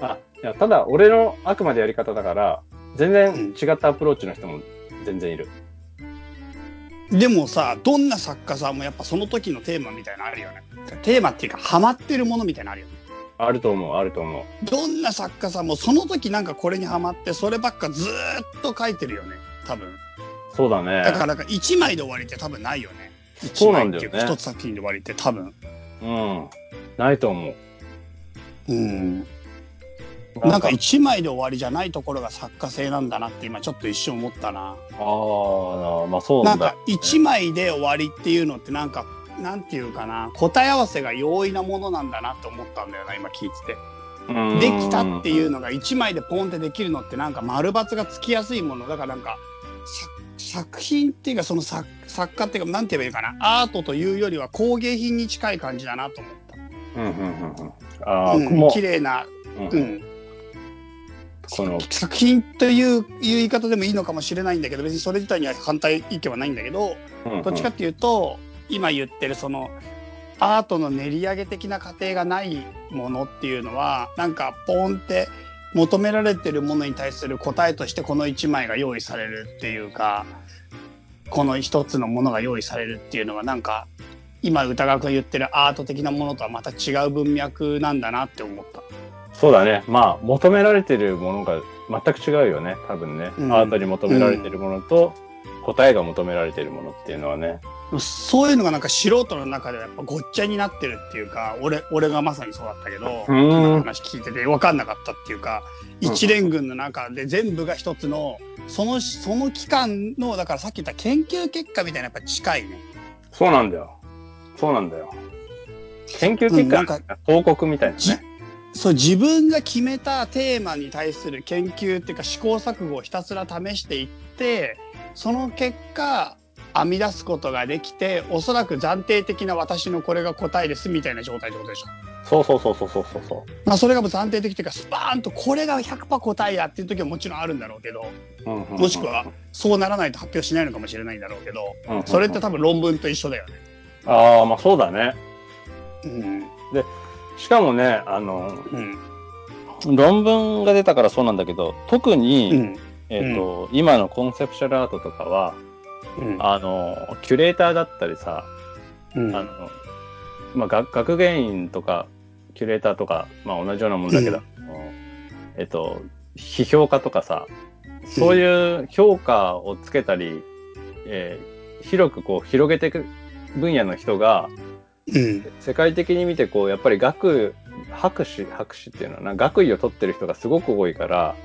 Speaker 3: あ、いや、ただ、俺のあくまでやり方だから、全然違ったアプローチの人も全然いる。
Speaker 2: でもさ、どんな作家さんもやっぱその時のテーマみたいなのあるよね。テーマっていうか、ハマってるものみたいなのあるよね。
Speaker 3: あると思う、あると思う。
Speaker 2: どんな作家さんもその時なんかこれにハマって、そればっかずーっと書いてるよね。多分。
Speaker 3: そうだね。
Speaker 2: だからなんか1枚で終わりって多分ないよね。
Speaker 3: そうなんだよね
Speaker 2: 一枚っていうか一つ作品で終わりって多分。
Speaker 3: うん。ないと思う。
Speaker 2: うん。なんか1枚で終わりじゃないところが作家性なんだなって今ちょっと一瞬思ったな。
Speaker 3: ああ、まあそうだ、
Speaker 2: なんか1枚で終わりっていうのってなんか、なんていうかな、答え合わせが容易なものなんだなって思ったんだよな、今聞いてて。
Speaker 3: うん。
Speaker 2: できたっていうのが1枚でポンってできるのってなんか丸抜がつきやすいもの。だからなんかさ作品っていうかその作作家っていうかなんて言えばいいかな。アートというよりは工芸品に近い感じだなと思っ
Speaker 3: うんうんうんうん。ああ、
Speaker 2: た。うん綺麗な、
Speaker 3: うん。
Speaker 2: うん、
Speaker 3: この、
Speaker 2: 作品という言い方でもいいのかもしれないんだけど別にそれ自体には反対意見はないんだけどどっちかっていうと今言ってるそのアートの練り上げ的な過程がないものっていうのはなんかポンって求められてるものに対する答えとしてこの1枚が用意されるっていうかこの一つのものが用意されるっていうのはなんか今歌川君が言ってるアート的なものとはまた違う文脈なんだなって思った。
Speaker 3: そうだね。まあ、求められてるものが全く違うよね。多分ね。
Speaker 2: うん
Speaker 3: アートに求められてるものと、答えが求められてるものっていうのはね。
Speaker 2: そういうのがなんか素人の中ではやっぱごっちゃになってるっていうか俺俺がまさにそうだったけど
Speaker 3: うん
Speaker 2: 今の話聞いてて分かんなかったっていうか
Speaker 3: うん
Speaker 2: 一連群の中で全部が一つのそのその期間のだからさっき言った研究結果みたいなやっぱ近いね。
Speaker 3: そうなんだよ。そうなんだよ。研究結果
Speaker 2: うんなんか
Speaker 3: 報告みたいな
Speaker 2: じ
Speaker 3: ね。
Speaker 2: そう自分が決めたテーマに対する研究っていうか試行錯誤をひたすら試していってその結果編み出すことができておそらく暫定的な私のこれが答えですみたいな状態ってことでしょ？
Speaker 3: そうそうそうそうそうそうそ
Speaker 2: まあそれがもう暫定的というかスパーンとこれが100%答えやっていう時はもちろんあるんだろうけど
Speaker 3: う。うんうんうん
Speaker 2: もしくはそうならないと発表しないのかもしれないんだろうけど
Speaker 3: うんうんうん
Speaker 2: それって多分論文と一緒だよね。
Speaker 3: ああ、まあそうだね。
Speaker 2: うん
Speaker 3: しかもね、あの、
Speaker 2: うん
Speaker 3: 論文が出たからそうなんだけど、特に、
Speaker 2: うん。
Speaker 3: えっ、と、今のコンセプシャルアートとかは、
Speaker 2: うん。
Speaker 3: あの、キュレーターだったりさ、
Speaker 2: うん。
Speaker 3: あの、まあ、学学芸員とか、キュレーターとか、まあ同じようなもんだけど、えっと、批評家とかさ、そういう評価をつけたり、えー広くこう広げていく分野の人が、
Speaker 2: うん。
Speaker 3: 世界的に見てこう、やっぱり学、博士、博士っていうのはな、学位を取ってる人がすごく多いから、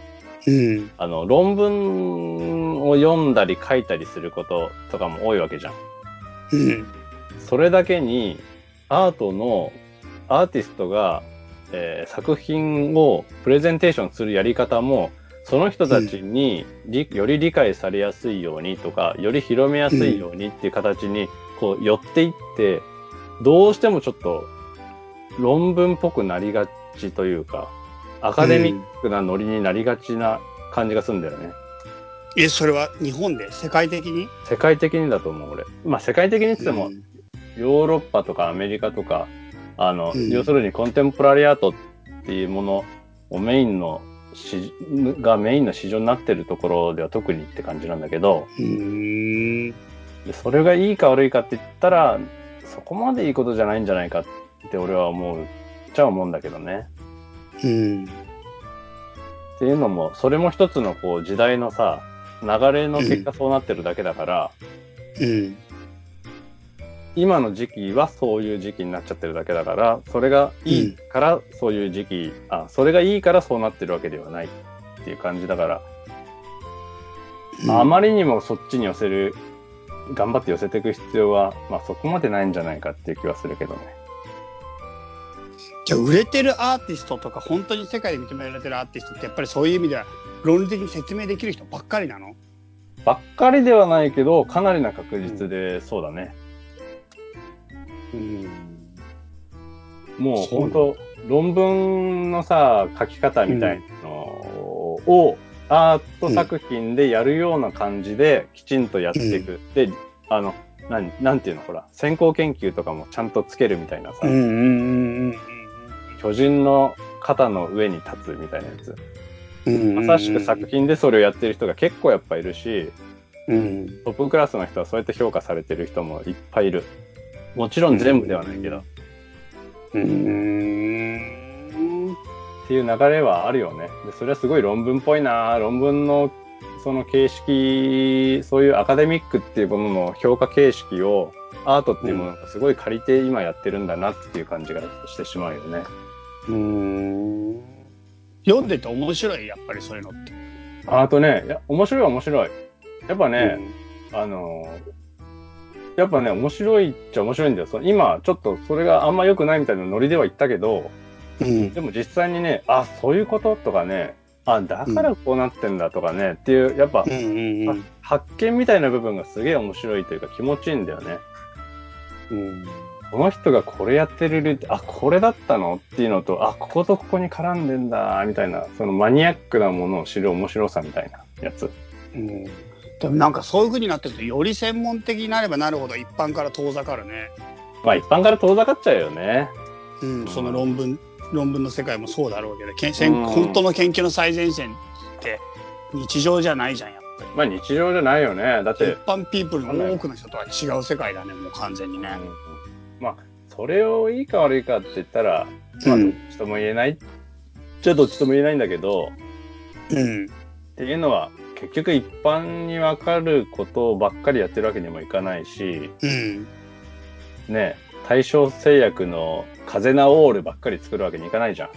Speaker 2: うん。
Speaker 3: あの、論文を読んだり書いたりすることとかも多いわけじゃん。
Speaker 2: うん。
Speaker 3: それだけに、アートの、アーティストが、えー作品をプレゼンテーションするやり方も、その人たちにり、より理解されやすいようにとか、より広めやすいようにっていう形に、こう、寄っていって、どうしてもちょっと、論文っぽくなりがちというか、アカデミックなノリになりがちな感じがするんだよね。
Speaker 2: えそれは日本で？世界的に？
Speaker 3: 世界的にだと思う、俺。まあ、世界的に言っても、ヨーロッパとかアメリカとか、あの、
Speaker 2: うん。
Speaker 3: 要するにコンテンポラリーアートっていうものをメインの市、がメインの市場になってるところでは特にって感じなんだけど、それがいいか悪いかって言ったら、そこまでいいことじゃないんじゃないかって俺は思う、じゃあ思うんだけどね。
Speaker 2: うん。
Speaker 3: っていうのも、それも一つのこう時代のさ、流れの結果そうなってるだけだから、
Speaker 2: うん。
Speaker 3: 今の時期はそういう時期になっちゃってるだけだから、それがいいからそういう時期、あ、それがいいからそうなってるわけではないっていう感じだから、あまりにもそっちに寄せる、頑張って寄せていく必要は、まあそこまでないんじゃないかっていう気はするけどね。
Speaker 2: じゃあ売れてるアーティストとか本当に世界で認められてるアーティストってやっぱりそういう意味では論理的に説明できる人ばっかりなの？
Speaker 3: ばっかりではないけど、かなりな確実で、そうだね。
Speaker 2: うん
Speaker 3: もう本当論文のさ、書き方みたいのを、アート作品でやるような感じできちんとやっていく。で、あの、なん、なんていうのほら、先行研究とかもちゃんとつけるみたいなさ、
Speaker 2: うんうんうんうん
Speaker 3: 巨人の肩の上に立つみたいなやつ。
Speaker 2: うん
Speaker 3: まさしく作品でそれをやってる人が結構やっぱいるし、
Speaker 2: うん。
Speaker 3: トップクラスの人はそうやって評価されてる人もいっぱいいる。もちろん全部ではないけど、っ
Speaker 2: うん
Speaker 3: ていう流れはあるよね。で、それはすごい論文っぽいな論文のその形式、そういうアカデミックっていうものの評価形式を、アートっていうものがすごい借りて今やってるんだなっていう感じがしてしまうよね。
Speaker 2: うん読んでて面白いやっぱりそういうのって。
Speaker 3: ああとね、いや、面白い面白い。やっぱね、あのーやっぱね、面白いっちゃ面白いんだよ。その今、ちょっとそれがあんま良くないみたいなノリでは言ったけど、
Speaker 2: うん
Speaker 3: でも実際にね、あ、そういうこととかね、あ、だからこうなってんだとかね、っていう、やっぱ、
Speaker 2: うんうんうん
Speaker 3: 発見みたいな部分がすげえ面白いというか気持ちいいんだよね。
Speaker 2: うん
Speaker 3: この人がこれやってる理由って、あ、これだったのっていうのと、あ、こことここに絡んでんだ、みたいな、そのマニアックなものを知る面白さみたいなやつ。
Speaker 2: うんでもなんかそういう風になってるとより専門的になればなるほど一般から遠ざかるね。
Speaker 3: まあ一般から遠ざかっちゃうよね。
Speaker 2: うん、その論文論文の世界もそうだろうけどけん
Speaker 3: うん
Speaker 2: 本当の研究の最前線って日常じゃないじゃんやっぱり。
Speaker 3: まあ日常じゃないよね。だって
Speaker 2: 一、般ピープルの多くの人とは違う世界だねもう完全にね。
Speaker 3: うんまあ、それをいいか悪いかって言ったら、まあ、
Speaker 2: うん
Speaker 3: どっちとも言えない。じゃあどっちとも言えないんだけど、
Speaker 2: うん
Speaker 3: っていうのは、結局一般にわかることばっかりやってるわけにもいかないし、
Speaker 2: うん
Speaker 3: ね、対象製薬の風ナオールばっかり作るわけにいかないじゃん。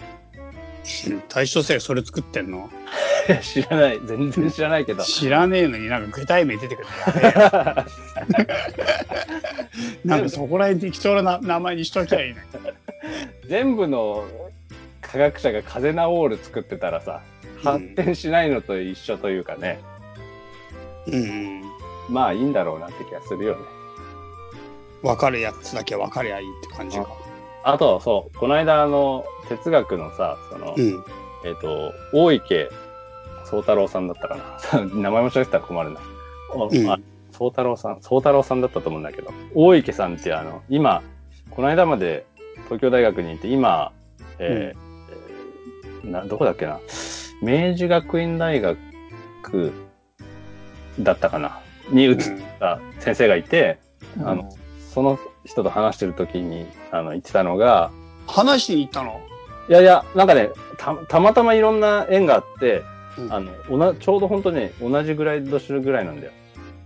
Speaker 2: 対象性それ作ってんの？
Speaker 3: 知らない。全然知らないけど。
Speaker 2: 知らねえのになんか具体名出てくるの？やべえよなんかそこら辺適当な名前にしときゃいいね。
Speaker 3: 全部の科学者が風ナオール作ってたらさ、発展しないのと一緒というかね。
Speaker 2: うん
Speaker 3: まあいいんだろうなって気がするよね。
Speaker 2: 分かるやつだけ分かりゃいいって感じか。
Speaker 3: あと、そう、この間、あの、哲学のさ、その、
Speaker 2: うん。
Speaker 3: えっ、と、大池宗太郎さんだったかな。名前間違えてたら困るな。お
Speaker 2: うん
Speaker 3: 太郎さん、宗太郎さんだったと思うんだけど、大池さんってあの、今、この間まで東京大学にいて、今、えーえーな、どこだっけな。明治学院大学だったかな。に移った先生がいて、あの、その人と話してる時に、あの、言ってたのが、
Speaker 2: 話しに行ったの？
Speaker 3: いやいや、なんかね、た、たまたまいろんな縁があって、
Speaker 2: うん
Speaker 3: あの、おな、ちょうど本当に同じぐらい年ぐらいなんだよ。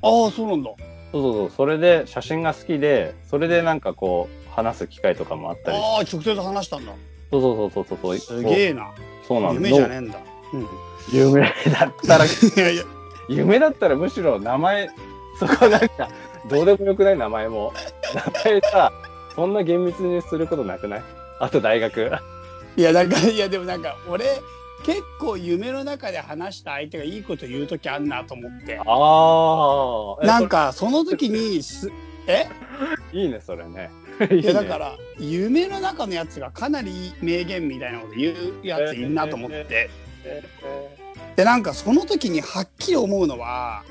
Speaker 2: ああ、そうなんだ。
Speaker 3: そうそうそう。それで写真が好きで、それでなんかこう、話す機会とかもあったり。
Speaker 2: ああ、直接話したんだ。
Speaker 3: そうそうそうそうそう。
Speaker 2: すげえな。
Speaker 3: そうなんだ。
Speaker 2: 夢じゃねえんだ。うん。
Speaker 3: 夢だったら、
Speaker 2: いやいや、
Speaker 3: 夢だったらむしろ名前、そこなんか、どうでもよくない名前も。名前さ、そんな厳密にすることなくない？あと大学。
Speaker 2: いや、なんか、いや、でもなんか、俺、結構夢の中で話した相手がいいこと言うときあんなと思って。
Speaker 3: ああ。
Speaker 2: なんか、その時にす、え？
Speaker 3: いいね、それね。い
Speaker 2: や、だから、夢の中のやつがかなりいい名言みたいなこと言うやついるなと思って。
Speaker 3: え
Speaker 2: で、なんか、その時にはっきり思うのは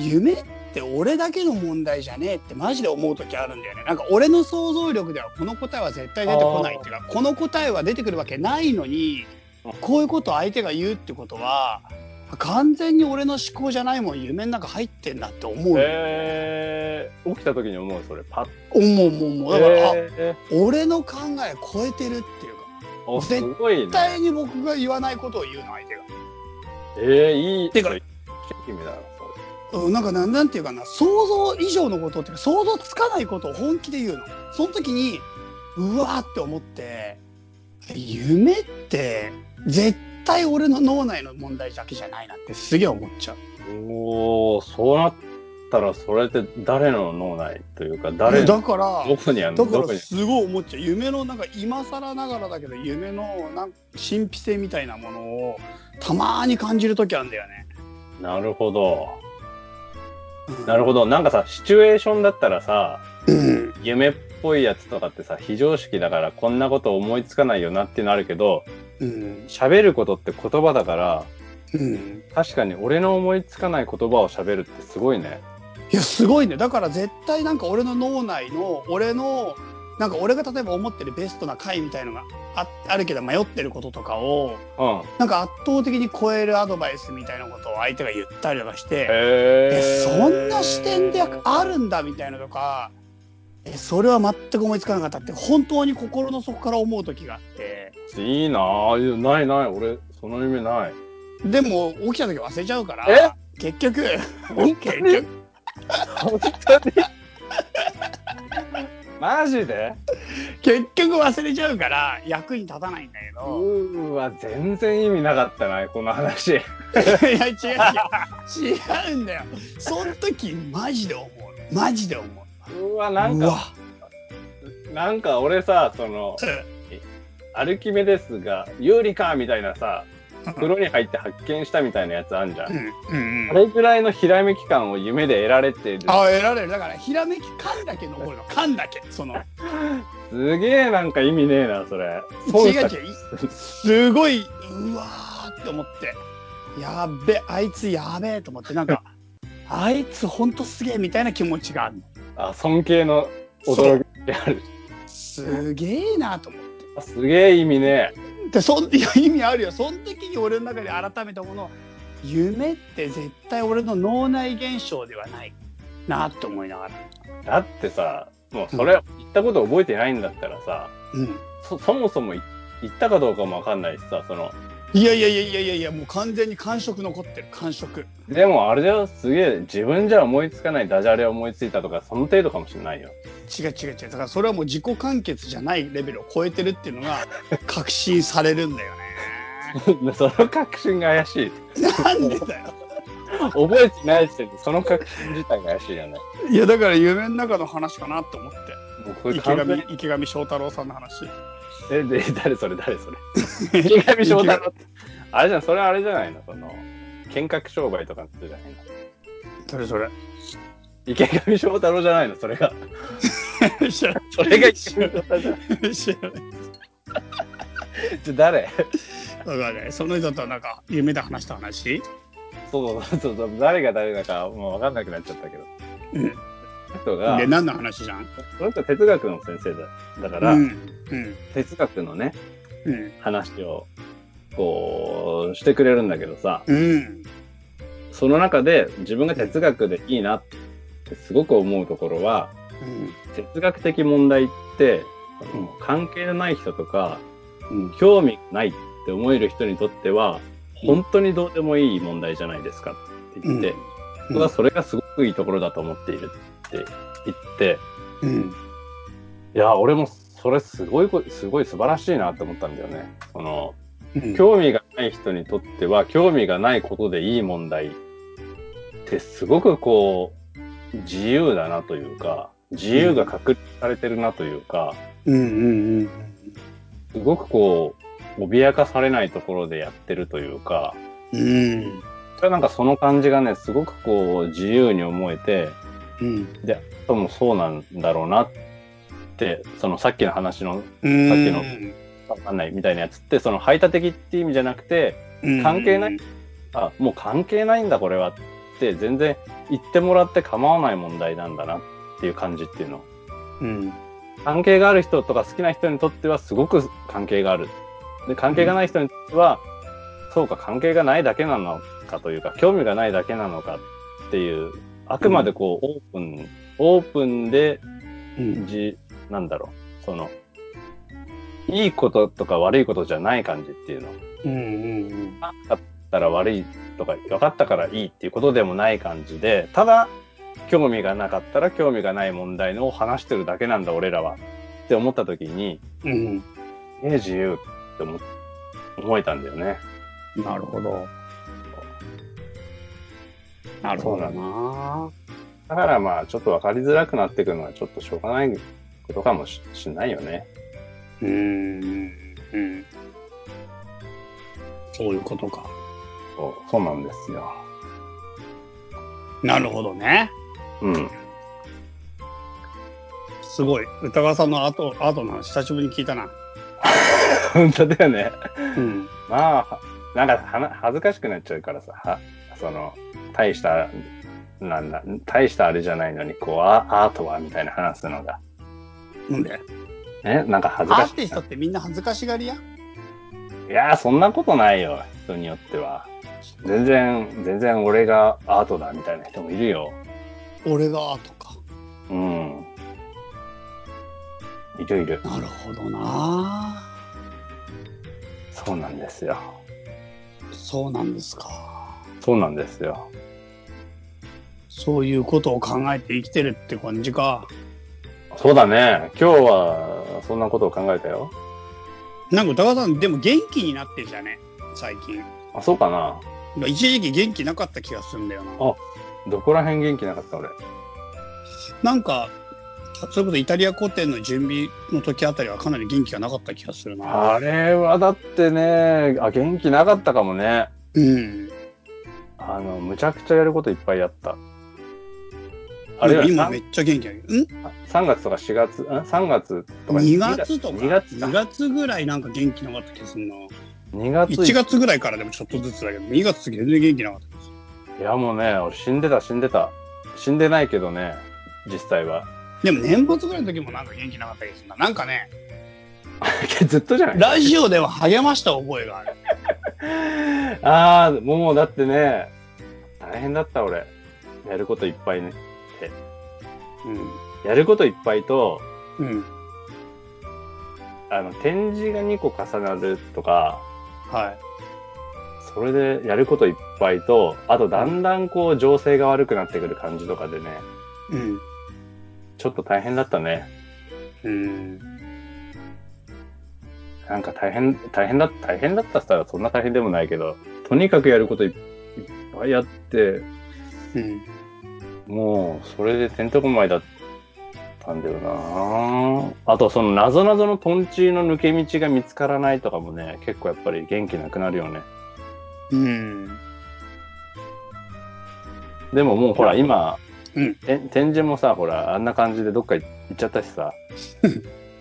Speaker 3: うん、
Speaker 2: 夢って俺だけの問題じゃねえってマジで思う時あるんだよね。なんか、俺の想像力ではこの答えは絶対出てこないっていうか、この答えは出てくるわけないのに
Speaker 3: うん、
Speaker 2: こういうことを相手が言うってことは、完全に俺の思考じゃないもん夢の中入ってんなって思うの。
Speaker 3: えー、起きた時に思うそれ。パッ。
Speaker 2: 思う思う思う。だから、あ
Speaker 3: え
Speaker 2: 俺の考え超えてるっていうか、絶対に僕が言わないことを言うの、相手が。
Speaker 3: えー、いい。
Speaker 2: てか
Speaker 3: それ君だなそ
Speaker 2: うん、なんかなんなんていうかな想像以上のことっていうか想像つかないことを本気で言うの。その時にうわーって思って夢って絶対俺の脳内の問題だけじゃないなってすげえ思っちゃう。
Speaker 3: れおおそうなったらそれって誰の脳内というか誰の
Speaker 2: だから
Speaker 3: どこにある
Speaker 2: だからすごい思っちゃう。夢のなんか今更ながらだけど夢のなん神秘性みたいなものをたまーに感じる時あるんだよね、
Speaker 3: なるほど。
Speaker 2: うん
Speaker 3: なるほど。なんかさシチュエーションだったらさ
Speaker 2: うん。
Speaker 3: 夢っぽいやつとかってさ非常識だからこんなこと思いつかないよなっていうのあるけど
Speaker 2: うん。
Speaker 3: 喋ることって言葉だから
Speaker 2: うん。
Speaker 3: 確かに俺の思いつかない言葉を喋るってすごいね。
Speaker 2: いやすごいね。だから絶対なんか俺の脳内の俺のなんか俺が例えば思ってるベストな回みたいのがああるけど迷ってることとかを
Speaker 3: うん。
Speaker 2: なんか圧倒的に超えるアドバイスみたいなことを相手が言ったりとかして
Speaker 3: へ
Speaker 2: え
Speaker 3: え
Speaker 2: そんな視点であるんだみたいなとかえそれは全く思いつかなかったって本当に心の底から思う時があって。
Speaker 3: いいなぁ。いやないない。俺、その夢ない。
Speaker 2: でも起きた時忘れちゃうから
Speaker 3: え？
Speaker 2: 結局。
Speaker 3: 本当
Speaker 2: 結
Speaker 3: に
Speaker 2: 局。
Speaker 3: 本当に？マジで？
Speaker 2: 結局忘れちゃうから役に立たないんだけ
Speaker 3: う
Speaker 2: ど。
Speaker 3: ーわ、全然意味なかったな、この話。
Speaker 2: いや違う違う違うんだよ。その時マジで思うマジで思う
Speaker 3: うわ、なんか、なんか俺さ、その、アルキメデスが有利かみたいなさ、風呂に入って発見したみたいなやつあんじゃん。
Speaker 2: うんうんうん。
Speaker 3: あれぐらいのひらめき感を夢で得られてる。
Speaker 2: あ得られる。だからひらめき感だけ残るの感だけ。その。
Speaker 3: すげえなんか意味ねえな、それ。
Speaker 2: 違う違う。すごいうわーって思って。やっべあいつやべえと思って。なんか あいつほんとすげえみたいな気持ちがあるの。
Speaker 3: あ、尊敬の驚きがある。
Speaker 2: すげえなと思って。
Speaker 3: あすげえ意味ね
Speaker 2: でそん いや意味あるよ。その時に俺の中で改めたもの夢って絶対俺の脳内現象ではないなって思いながら。
Speaker 3: だってさ、もうそれ言ったこと覚えてないんだったらさ、
Speaker 2: うん。
Speaker 3: そそもそもい言ったかどうかもわかんないしさ、その、
Speaker 2: いやいやいやいやいやいやもう完全に感触残ってる感触
Speaker 3: でもあれだよ、すげえ自分じゃ思いつかないダジャレ思いついたとか、その程度かもしれないよ。
Speaker 2: 違う違う違うだからそれはもう自己完結じゃないレベルを超えてるっていうのが確信されるんだよね
Speaker 3: その確信が怪しい。
Speaker 2: なんでだよ
Speaker 3: 覚えてない時点でその確信自体が怪しいよね。
Speaker 2: いやだから夢の中の話かなって思って
Speaker 3: もうこれ
Speaker 2: 池上池上翔太郎さんの話
Speaker 3: え、で、誰それ誰それ池上翔太郎って。あれじゃん、それあれじゃないの？その、見学商売とかの人じゃないの？
Speaker 2: それそれ。
Speaker 3: 池上翔太郎じゃないの？それが。
Speaker 2: 知 ら
Speaker 3: それが池上翔太郎じゃない。
Speaker 2: ない。知らない。
Speaker 3: じゃ誰？
Speaker 2: だからね、その人となんか夢で話した話？
Speaker 3: そうそうそうそう、誰が誰だかもう分かんなくなっちゃったけど。
Speaker 2: うん。
Speaker 3: 人が
Speaker 2: で、、何の話じゃん？
Speaker 3: その人哲学の先生だだから、
Speaker 2: うん。うん。
Speaker 3: 哲学のね、
Speaker 2: うん。
Speaker 3: 話を、こう、してくれるんだけどさ、
Speaker 2: うん。
Speaker 3: その中で自分が哲学でいいなってすごく思うところは、哲学的問題って、あの関係のない人とか、
Speaker 2: うん。
Speaker 3: 興味がないって思える人にとっては、本当にどうでもいい問題じゃないですかって言って、僕はそれがすごくいいところだと思っているって言って、
Speaker 2: うん。
Speaker 3: いや、俺もそれすごいこ、すごい素晴らしいなって思ったんだよね。その、
Speaker 2: うん。
Speaker 3: 興味がない人にとっては、興味がないことでいい問題ってすごくこう、自由だなというか、自由が確立されてるなというか、
Speaker 2: うんうんうん
Speaker 3: すごくこう、脅かされないところでやってるというか、
Speaker 2: うん。
Speaker 3: それはなんかその感じがね、すごくこう、自由に思えて、
Speaker 2: うん。
Speaker 3: 多分そうなんだろうなって、そのさっきの話の
Speaker 2: うん。
Speaker 3: さっきのわかんないみたいなやつって、その排他的って意味じゃなくて、
Speaker 2: の
Speaker 3: 関係ないあ、もう関係ないんだこれはって全然言ってもらって構わない問題なんだなっていう感じっていうの。
Speaker 2: うん。
Speaker 3: 関係がある人とか好きな人にとってはすごく関係がある。で、関係がない人にとっては、そうか、関係がないだけなのかというか、興味がないだけなのかっていう、あくまでこう、オープン、オープンで、
Speaker 2: うん。
Speaker 3: じ、なんだろう、その、いいこととか悪いことじゃない感じっていうの。
Speaker 2: うんうん
Speaker 3: だったら悪いとか、分かったからいいっていうことでもない感じで、ただ、興味がなかったら興味がない問題のを話してるだけなんだ、俺らは。って思った時に、
Speaker 2: うん。
Speaker 3: え、自由って思思えたんだよね。
Speaker 2: なるほど。なるほどな。
Speaker 3: だからまあ、ちょっと分かりづらくなってくるのはちょっとしょうがないことかもししないよね。
Speaker 2: うーん。うん。そういうことか。
Speaker 3: そうそうなんですよ。
Speaker 2: なるほどね。
Speaker 3: うん。
Speaker 2: すごい。歌川さんの後、後の話久しぶりに聞いたな。
Speaker 3: 本当だよね。
Speaker 2: うん。
Speaker 3: まあ、なんかはな恥ずかしくなっちゃうからさ、はその、大した、なんだ、大したあれじゃないのに、こう、アアートはみたいな話すのが。
Speaker 2: なんで？
Speaker 3: え？なんか恥ず
Speaker 2: ア
Speaker 3: かしい
Speaker 2: ーティストってみんな恥ずかしがりや
Speaker 3: いやー、そんなことないよ、人によっては。全然、全然俺がアートだみたいな人もいるよ。
Speaker 2: 俺がアートか。
Speaker 3: うん。いるいる。
Speaker 2: なるほどな。
Speaker 3: そうなんですよ。
Speaker 2: そうなんですか。
Speaker 3: そうなんですよ。
Speaker 2: そういうことを考えて生きてるって感じか。
Speaker 3: そうだね。今日は、そんなことを考えたよ。
Speaker 2: なんか歌川さん、でも元気になってんじゃね？最近。
Speaker 3: あ、そうかな。
Speaker 2: 一時期元気なかった気がするんだよな。
Speaker 3: あどこら辺元気なかった俺？
Speaker 2: なんか、それこそイタリア古典の準備の時あたりはかなり元気がなかった気がするな。
Speaker 3: あれはだってね、あ、元気なかったかもね。
Speaker 2: うん。
Speaker 3: あの、むちゃくちゃやることいっぱいやった。あ
Speaker 2: あ
Speaker 3: れは
Speaker 2: 今めっちゃ元気だけど。ん
Speaker 3: ？3月とか4月、ん ?3 月とか
Speaker 2: ?2 月とか
Speaker 3: ？2月か
Speaker 2: 2月ぐらいなんか元気なかった気がするな。
Speaker 3: 2月
Speaker 2: 1月ぐらいからでもちょっとずつだけど、2月全然元気なかったする。
Speaker 3: いやもうね、俺死んでた死んでた。死んでないけどね、実際は。
Speaker 2: でも年末ぐらいの時もなんか元気なかった気がするな。なんかね、
Speaker 3: ずっとじゃない？
Speaker 2: ラジオでは励ました覚えがある。
Speaker 3: ああ、もうだってね、大変だった俺。やることいっぱいね。やることいっぱいと、
Speaker 2: うん。うん。
Speaker 3: あの、展示が2個重なるとか、
Speaker 2: はい。
Speaker 3: それでやることいっぱいと、あとだんだんこう情勢が悪くなってくる感じとかでね、
Speaker 2: うん。
Speaker 3: ちょっと大変だったね。
Speaker 2: うん。
Speaker 3: なんか大変、大変だ、大変だったったらそんな大変でもないけど、とにかくやることいっぱいやって、
Speaker 2: うん。
Speaker 3: もうそれでてんてこまいだったんだよなあとその謎々のトンチの抜け道が見つからないとかもね、結構やっぱり元気なくなるよね。
Speaker 2: うん。
Speaker 3: でももうほら、今、
Speaker 2: うん
Speaker 3: て展示もさ、ほら、あんな感じでどっか行っちゃったしさ、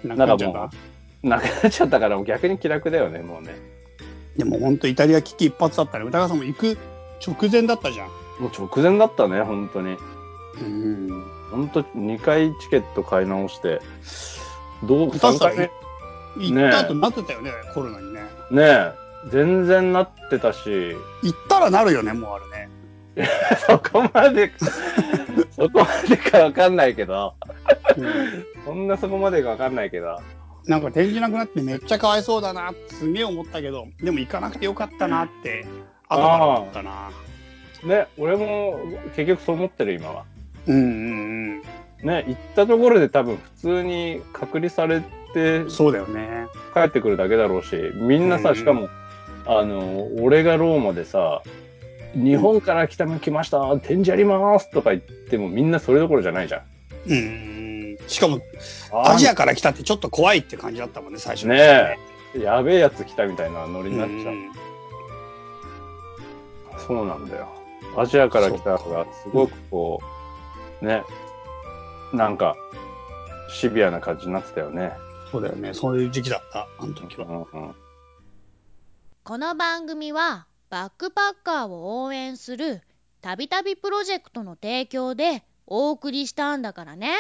Speaker 2: な
Speaker 3: なんかもう、なくなっちゃったからもう逆に気楽だよね、もうね。
Speaker 2: でも本当イタリア危機一髪だったね。歌川さんも行く直前だったじゃん。
Speaker 3: もう直前だったね、本当に。
Speaker 2: うん。
Speaker 3: 本当2回チケット買い直して、どう、
Speaker 2: 歌
Speaker 3: 3回
Speaker 2: さん行った後なってたよね、コロナにね。
Speaker 3: 目。ねえ、全然なってたし、
Speaker 2: 行ったらなるよね、もうあれね。
Speaker 3: そこまで、そこまでかわかんないけど、そんなそこまでかわかんないけど、
Speaker 2: なんか展示なくなってめっちゃかわいそうだなすげえ思ったけど、でも行かなくてよかったなって、後から思ったな。
Speaker 3: ね、俺も結局そう思ってる今は。
Speaker 2: うんうん
Speaker 3: ね、行ったところで多分普通に隔離されて
Speaker 2: うん。そうだよね。
Speaker 3: 帰ってくるだけだろうし、みんなさ、
Speaker 2: うん
Speaker 3: しかも、あの、俺がローマでさ、日本から来たの来ました、展示やりますとか言ってもみんなそれどころじゃないじゃん。
Speaker 2: うんうん。しかも、
Speaker 3: あ
Speaker 2: アジアから来たってちょっと怖いって感じだったもんね、最初
Speaker 3: ねえ、やべえやつ来たみたいなノリ
Speaker 2: う
Speaker 3: になっちゃう。
Speaker 2: ん
Speaker 3: そうなんだよ。アジアから来たのがすごくこう、ね、なんか、シビアな感じになってたよね。
Speaker 2: そうだよね。そういう時期だった、あの時は。
Speaker 3: うんうん
Speaker 4: この番組はバックパッカーを応援するたびたびプロジェクトの提供でお送りしたんだからね。